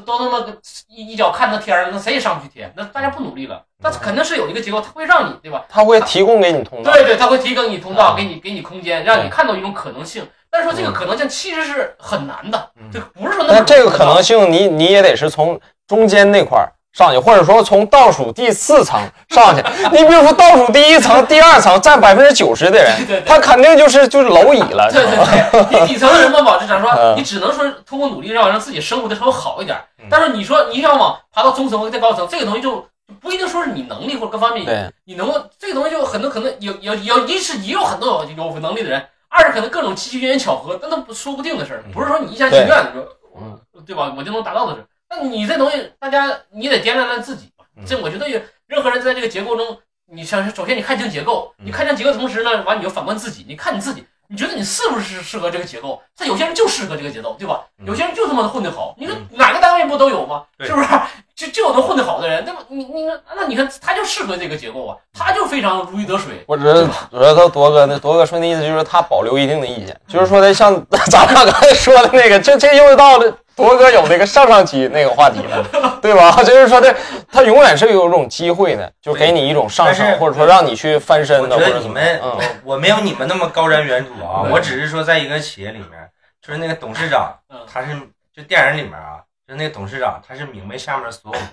都他妈一一脚看到天儿了，那谁也上不去天，那大家不努力了，那肯定是有一个结构，它会让你，对吧？他会提供给你通道。对对，它会提供你通道，啊给你给你空间，让你看到一种可能性。但是说这个嗯。可能性其实是很难的，嗯。这个不是说那么但这个可能性你你也得是从中间那块儿上去，或者说从倒数第四层上去。你比如说倒数第一层、第二层占百分之九十的人对对，对他肯定就是就是蝼蚁了，对？对对，你底层的人嘛，保持长说，嗯你只能说通过努力让让自己生活的稍微好一点嗯。但是你说你想往爬到中层或再高层，这个东西就就不一定说是你能力或者各方面，对，你能够这个东西就很多可能有有有一是也有很多有有能力的人，二是可能各种奇奇缘缘巧合，那都不说不定的事儿，嗯不是说你一厢情愿的说，嗯对吧？我就能达到的事儿。那你这东西，大家你得掂量掂自己嘛。嗯这我觉得有任何人在这个结构中，你想首先你看清结构，嗯你看清结构同时呢，完你就反观自己，你看你自己，你觉得你是不是适合这个结构？他有些人就适合这个节奏，对吧？嗯有些人就他妈的混得好，你说嗯哪个单位不都有吗？是不是？就就有能混得好的人，那么？你你那你看他就适合这个结构啊，他就非常如鱼得水。我觉得，我觉得铎哥那铎哥说的意思就是他保留一定的意见，就是说的像咱俩刚才说的那个，这这又到了铎哥有那个上上期那个话题了，对吧？就是说的他永远是有一种机会的，就给你一种上升，或者说让你去翻身的，我觉得你们。嗯，我我没有你们那么高瞻远瞩啊，我只是说在一个企业里面，就是那个董事长嗯，他是就电影里面啊，就那个董事长他是明白下面所有东西，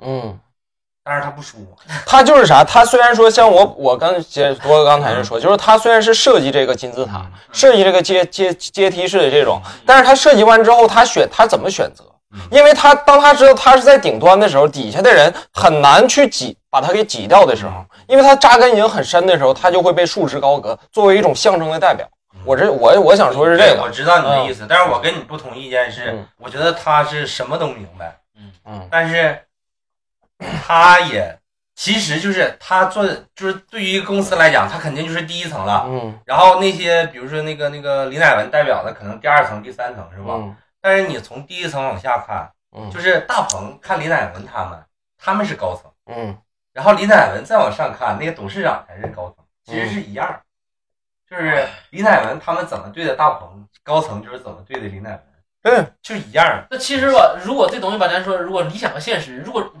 嗯，但是他不说，他就是啥？他虽然说像我，我刚接多哥刚才就说，就是他虽然是设计这个金字塔，设计这个阶阶阶梯式的这种，但是他设计完之后，他选他怎么选择嗯？因为他当他知道他是在顶端的时候，底下的人很难去挤把他给挤掉的时候，因为他扎根已经很深的时候，他就会被束之高阁，作为一种象征的代表。我这我我想说是这个，我知道你的意思，但是我跟你不同意见是嗯，我觉得他是什么都明白，嗯嗯。但是 他也其实就是他做，就是对于一个公司来讲，他肯定就是第一层了。嗯然后那些比如说那个那个李乃文代表的可能第二层、第三层是吧？嗯但是你从第一层往下看，嗯就是大鹏看李乃文他们，他们是高层，嗯然后李乃文再往上看，那个董事长才是高层，其实是一样儿。就是李乃文他们怎么对待大鹏，高层就是怎么对待李乃文，对，就一样。那其实吧，如果这东西吧，咱说，如果理想和现实，如果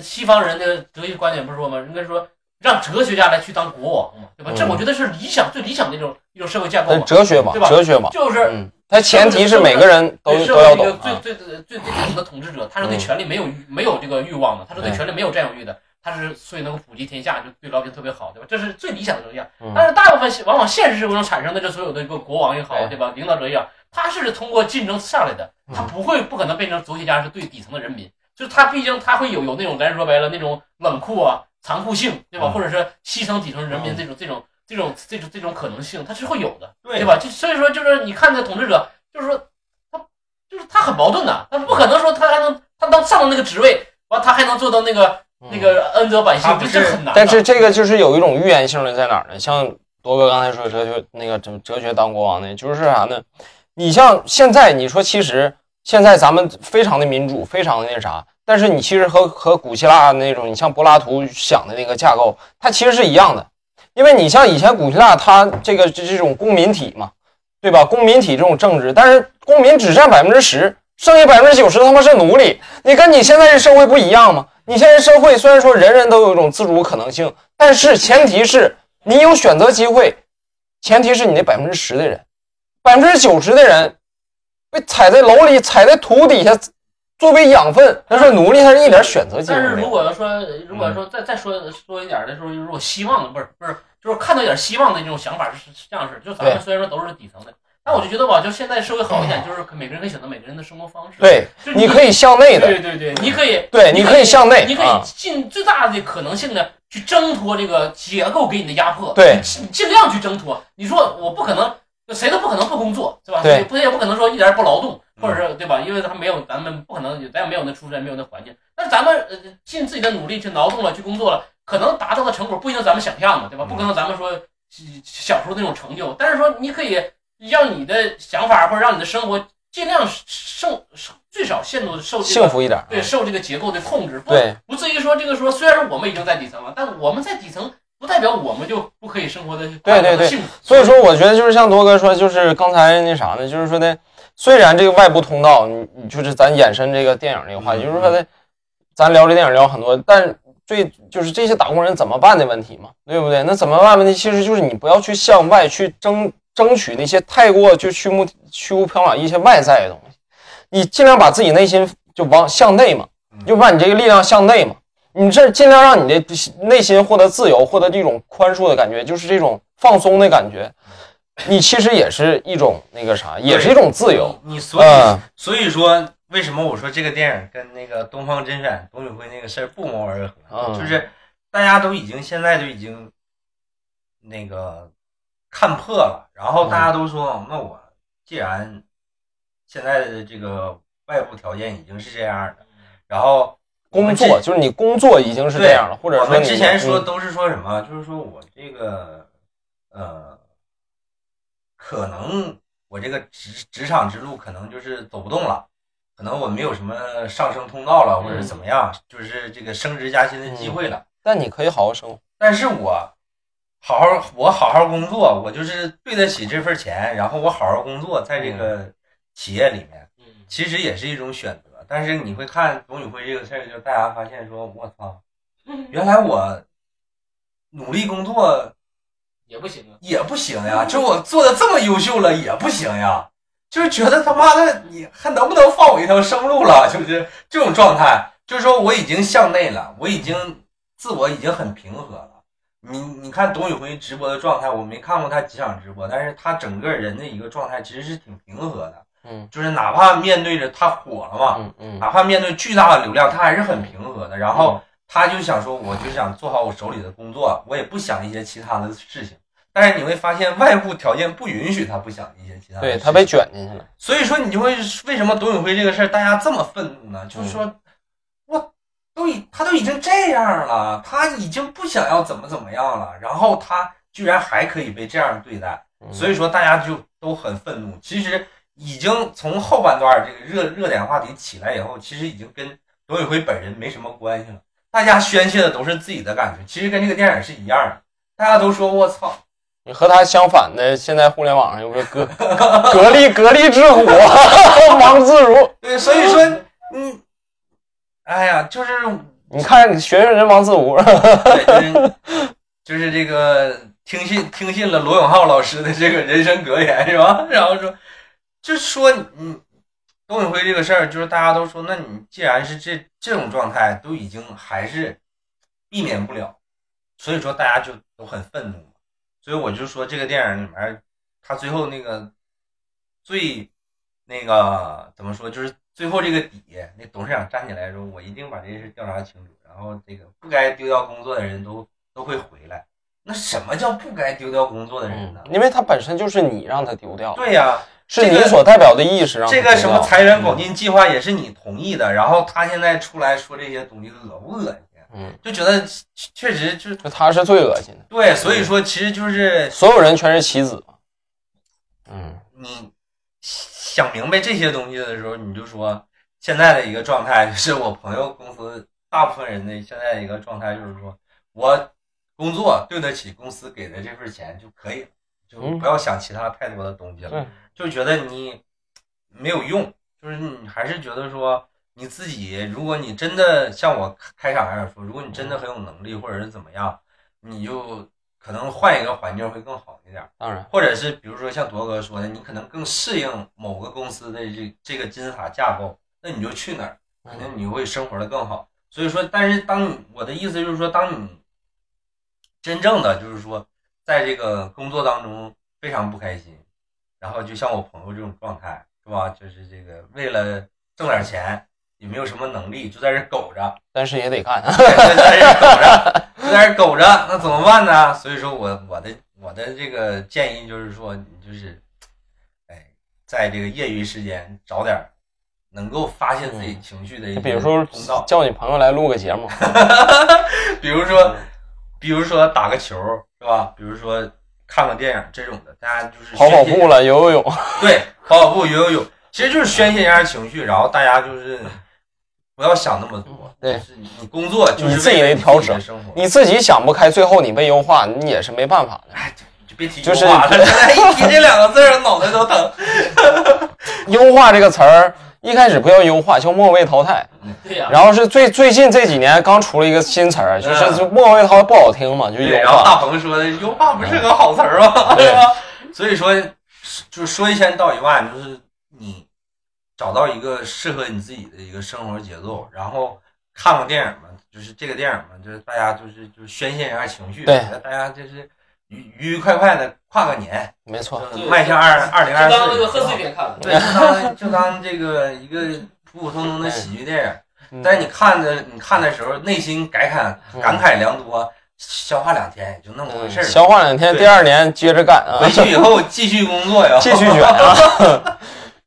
西方人的哲学观点不是说吗？应该说让哲学家来去当国王嘛，对吧？嗯这我觉得是理想最理想的一种一种社会架构那嘛，哲学嘛对，吧哲学嘛，就是嗯，它前提是每个人都都要懂啊，最最最最最底层的统治者，他是对嗯权力没有欲没有这个欲望的，他是对对权力没有占有欲的，他是所以能够普及天下，就对老百姓特别好，对吧？这是最理想的形象。嗯但是大部分往往现实生活中产生的这所有的一个国王也好，对对吧？领导者也好，他是通过竞争上来的，嗯他不会不可能变成哲学家是对底层的人民，就是他毕竟他会有有那种咱说白了那种冷酷啊、残酷性，对吧？嗯或者是牺牲底层人民嗯这种这种这种这种这种可能性，他是会有的。对对？吧？就所以说，就是你看那统治者，就是说他就是他很矛盾的，他不可能说他还能他当上了那个职位，完他还能做到那个那个恩泽百姓这很难。但是这个就是有一种预言性的在哪儿呢？像多哥刚才说哲学那个哲哲学当国王呢，就是啥呢？你像现在你说，其实现在咱们非常的民主，非常的那啥，但是你其实和和古希腊那种，你像柏拉图想的那个架构，它其实是一样的。因为你像以前古希腊，它这个这这种公民体嘛，对吧？公民体这种政治，但是公民只占百分之十，剩下百分之九十他妈是奴隶。你跟你现在这社会不一样吗？你现在社会虽然说人人都有一种自主可能性，但是前提是你有选择机会，前提是你那百分之十的人，百分之九十的人被踩在楼里、踩在土底下作为养分，他说奴隶，他是一点选择机会但是如。果要说，如果说再再说说一点的时候，如果希望的不是不是，就是看到一点希望的这种想法是是这样式，就咱们虽然说都是底层的，但我就觉得吧，就现在社会好一点，就是每个人可以选择每个人的生活方式。，对，就是你可以向内的，对对对，你可以对，你可以向内你可以啊，尽最大的可能性的去挣脱这个结构给你的压迫，对你尽量去挣脱。你说我不可能，谁都不可能不工作，是吧？对不也不可能说一点儿不劳动，或者嗯是对吧？因为他没有，咱们不可能，咱也没有那出身，没有那环境。但是咱们呃尽自己的努力去劳动了，去工作了，可能达到的成果不一定咱们想象的，对吧？嗯不可能咱们说小时候那种成就，但是说你可以让你的想法或者让你的生活尽量受最少限度地受这个幸福一点。对，受这个结构的控制，不对，不至于说这个说，虽然说我们已经在底层了，但我们在底层不代表我们就不可以生活的对对对。所以说，我觉得就是像多哥说，就是刚才那啥呢，就是说的，虽然这个外部通道，你你就是咱延伸这个电影这个话题，嗯就是说的，咱聊这电影聊很多，但最就是这些打工人怎么办的问题嘛，对不对？那怎么办问题，其实就是你不要去向外去争争取那些太过就虚无虚无缥缈一些外在的东西，你尽量把自己内心就往向内嘛，就把你这个力量向内嘛。你这尽量让你的内心获得自由，获得这种宽恕的感觉，就是这种放松的感觉。你其实也是一种那个啥，也是一种自由。你你所以、嗯所以说，为什么我说这个电影跟那个《东方甄选》董宇辉那个事儿不谋而合？嗯就是大家都已经现在就已经那个看破了，然后大家都说，那我既然现在的这个外部条件已经是这样的，然后我工作就是你工作已经是这样了，或者我说你们之前说嗯都是说什么？就是说我这个呃，可能我这个职职场之路可能就是走不动了，可能我没有什么上升通道了，或者怎么样，就是这个升职加薪的机会了。但你可以好好生活。但是我好好我好好工作，我就是对得起这份钱，然后我好好工作，在这个企业里面，嗯其实也是一种选择。但是你会看董宇辉这个事儿，就大家发现说，我操，原来我努力工作也不行啊。也不行呀，就我做的这么优秀了也不行呀，就是觉得他妈的你还能不能放我一条生路了？就是这种状态，就是说我已经向内了，我已经自我已经很平和了。你你看董宇辉直播的状态，我没看过他几场直播，但是他整个人的一个状态其实是挺平和的，嗯就是哪怕面对着他火了嘛，嗯嗯哪怕面对巨大的流量，他还是很平和的。然后他就想说，我就想做好我手里的工作，我也不想一些其他的事情。但是你会发现，外部条件不允许他不想一些其他的事情。对他被卷进去了。所以说，你就会为什么董宇辉这个事儿大家这么愤怒呢？就是说，我都已他都已经这样了，他已经不想要怎么怎么样了，然后他居然还可以被这样对待。嗯所以说大家就都很愤怒。其实已经从后半段这个热热点话题起来以后，其实已经跟董宇辉本人没什么关系了。大家宣泄的都是自己的感觉，其实跟这个电影是一样的。大家都说我操，你和他相反的，现在互联网上有个格格力格力之虎，王自如。对，所以说嗯，哎呀，就是你看学学人王自如，对，就是就是这个听信听信了罗永浩老师的这个人生格言是吧？然后说，就是说你董宇辉这个事儿，就是大家都说，那你既然是这这种状态，都已经还是避免不了，所以说大家就都很愤怒。所以我就说这个电影里面，他最后那个最那个怎么说，就是最后这个底，那董事长站起来说：“我一定把这事调查清楚，然后这个不该丢掉工作的人都都会回来。”那什么叫不该丢掉工作的人呢？因为他本身就是你让他丢掉，对呀、是你所代表的意识让这个什么财源广进计划也是你同意的，然后他现在出来说这些东西恶不恶心？嗯，就觉得确实就他是最恶心的，对，所以说其实就是所有人全是棋子嘛。嗯你想明白这些东西的时候，你就说现在的一个状态，就是我朋友公司大部分人的现在一个状态，就是说我工作对得起公司给的这份钱就可以了，就嗯不要想其他太多的东西了。对就觉得你没有用，就是你还是觉得说你自己，如果你真的像我开场开始说，如果你真的很有能力，或者是怎么样，你就可能换一个环境会更好一点。当然，或者是比如说像铎哥说的，你可能更适应某个公司的这这个金字塔架构，那你就去哪儿，肯定你会生活的更好。所以说，但是当你我的意思就是说，当你真正的就是说，在这个工作当中非常不开心，然后就像我朋友这种状态，是吧？就是这个为了挣点钱，也没有什么能力，就在这苟着，但是也得干。对就在这苟着，就在这苟着，那怎么办呢？所以说我我的我的这个建议就是说，你就是，哎，在这个业余时间找点能够发泄自己情绪的一些比如说，叫你朋友来录个节目，比如说，比如说打个球是吧？比如说看个电影这种的，大家就是跑跑步了，游游泳。对，跑跑步、游游泳，其实就是宣泄一下情绪，然后大家就是不要想那么多，对就是你你工作就是你自己为调整你自己想不开，最后你被优化，你也是没办法的。哎，就别提就是优化了，现在一提这两个字儿，脑袋都疼。优化这个词儿一开始不叫优化，叫末位淘汰。对呀，然后是最最近这几年刚出了一个新词儿，就是末位淘汰不好听嘛，就对，优然后大。鹏说的优化不是个好词儿吗？对吧？所以说，就是说一千道一万，就是你找到一个适合你自己的一个生活节奏，然后看个电影嘛，就是这个电影嘛，就是大家就是就是宣泄一下情绪，对，大家就是愉愉愉快快的跨个年，没错，迈向二二零二就当那个四。贺岁片看了。对，就当就当这个一个普普通通的喜剧电影，嗯但是你看的你看的时候，内心感慨感慨良多，消化两天也就那么回事儿了。消化两天，第二年接着干啊，回去以后继续工作呀，继续卷啊！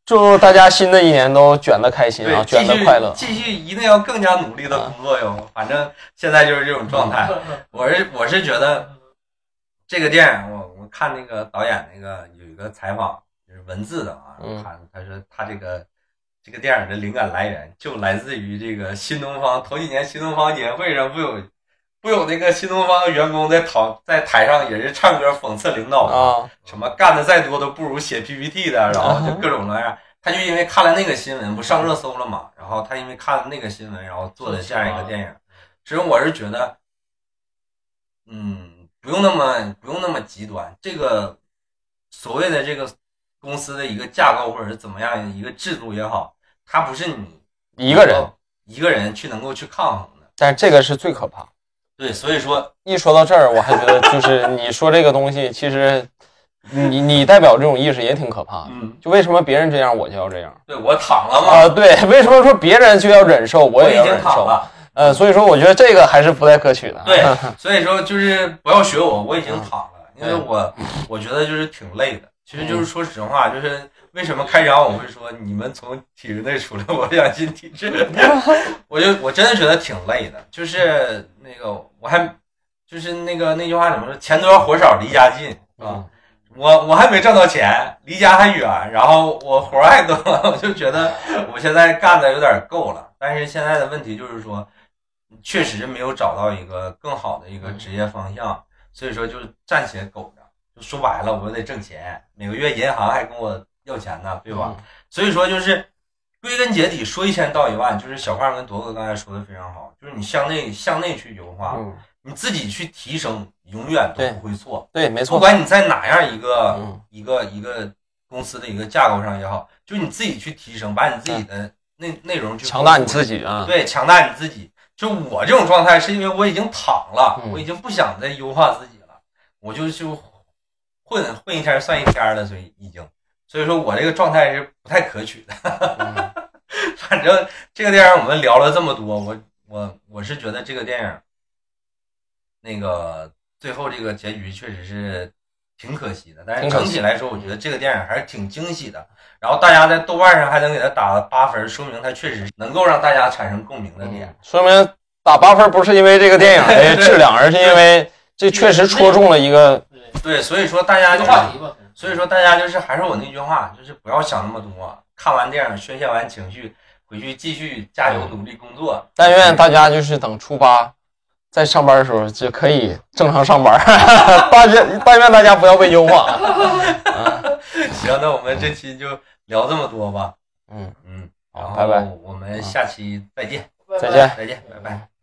祝大家新的一年都卷的开心啊，对，继续卷的快乐。继续一定要更加努力的工作哟。反正现在就是这种状态。我是我是觉得这个电影，我我看那个导演那个有一个采访，就是文字的啊，嗯他他说他这个这个电影的灵感来源就来自于这个新东方头几年新东方年会上不有不有那个新东方员工在讨在台上也是唱歌讽刺领导？啊，什么干的再多都不如写 PPT 的，然后就各种各样。他就因为看了那个新闻，不上热搜了嘛？然后他因为看了那个新闻，然后做的这样一个电影。其实我是觉得，嗯，不用那么不用那么极端。这个所谓的这个公司的一个架构或者是怎么样一个制度也好，它不是你一个人，一个人去能够去抗衡的。但这个是最可怕。对，所以说一说到这儿，我还觉得就是你说这个东西，其实你你代表这种意识也挺可怕的。嗯，就为什么别人这样，我就要这样对我躺了吗，啊？对，为什么说别人就要忍受，我我已经也要忍受？躺了。呃，所以说我觉得这个还是不太可取的。对，所以说就是不要学我，我已经躺了，因为我我觉得就是挺累的。其实就是说实话，就是为什么开场我会说你们从体制内出来，我想进体制，我就我真的觉得挺累的。就是那个我还就是那个那句话怎么说？钱多活少离家近啊。嗯我我还没挣到钱，离家还远，然后我活儿还多，我就觉得我现在干的有点够了。但是现在的问题就是说，确实没有找到一个更好的一个职业方向，所以说就暂且苟着。就说白了，我得挣钱，每个月银行还跟我要钱呢，对吧？所以说就是归根结底说一千道一万，就是小胖跟铎哥刚才说的非常好，就是你向内向内去优化，嗯，你自己去提升，永远都不会错。对，没错。不管你在哪样一个、嗯一个一个公司的一个架构上也好，就你自己去提升，把你自己的内内容去强大你自己啊！对，强大你自己。就我这种状态，是因为我已经躺了，嗯我已经不想再优化自己了，我就就混混一天算一天了，所以已经，所以说我这个状态是不太可取的。嗯 反正这个电影我们聊了这么多，我我我是觉得这个电影，那个最后这个结局确实是挺可惜的，但是整体来说，我觉得这个电影还是挺惊喜的。然后大家在豆瓣上还能给他打了八分，说明他确实能够让大家产生共鸣的点。说明打八分不是因为这个电影 的质量，而是因为这确实戳中了一个对，所以说大家一就是，个话题吧。所以说大家就是还是我那句话，就是不要想那么多，看完电影宣泄完情绪，回去继续加油努力工作。但愿大家就是等初八在上班的时候就可以正常上班。但愿但愿大家不要被优化。行，那我们这期就聊这么多吧。嗯，嗯，好拜拜我们下期再见，再见。再见，拜拜。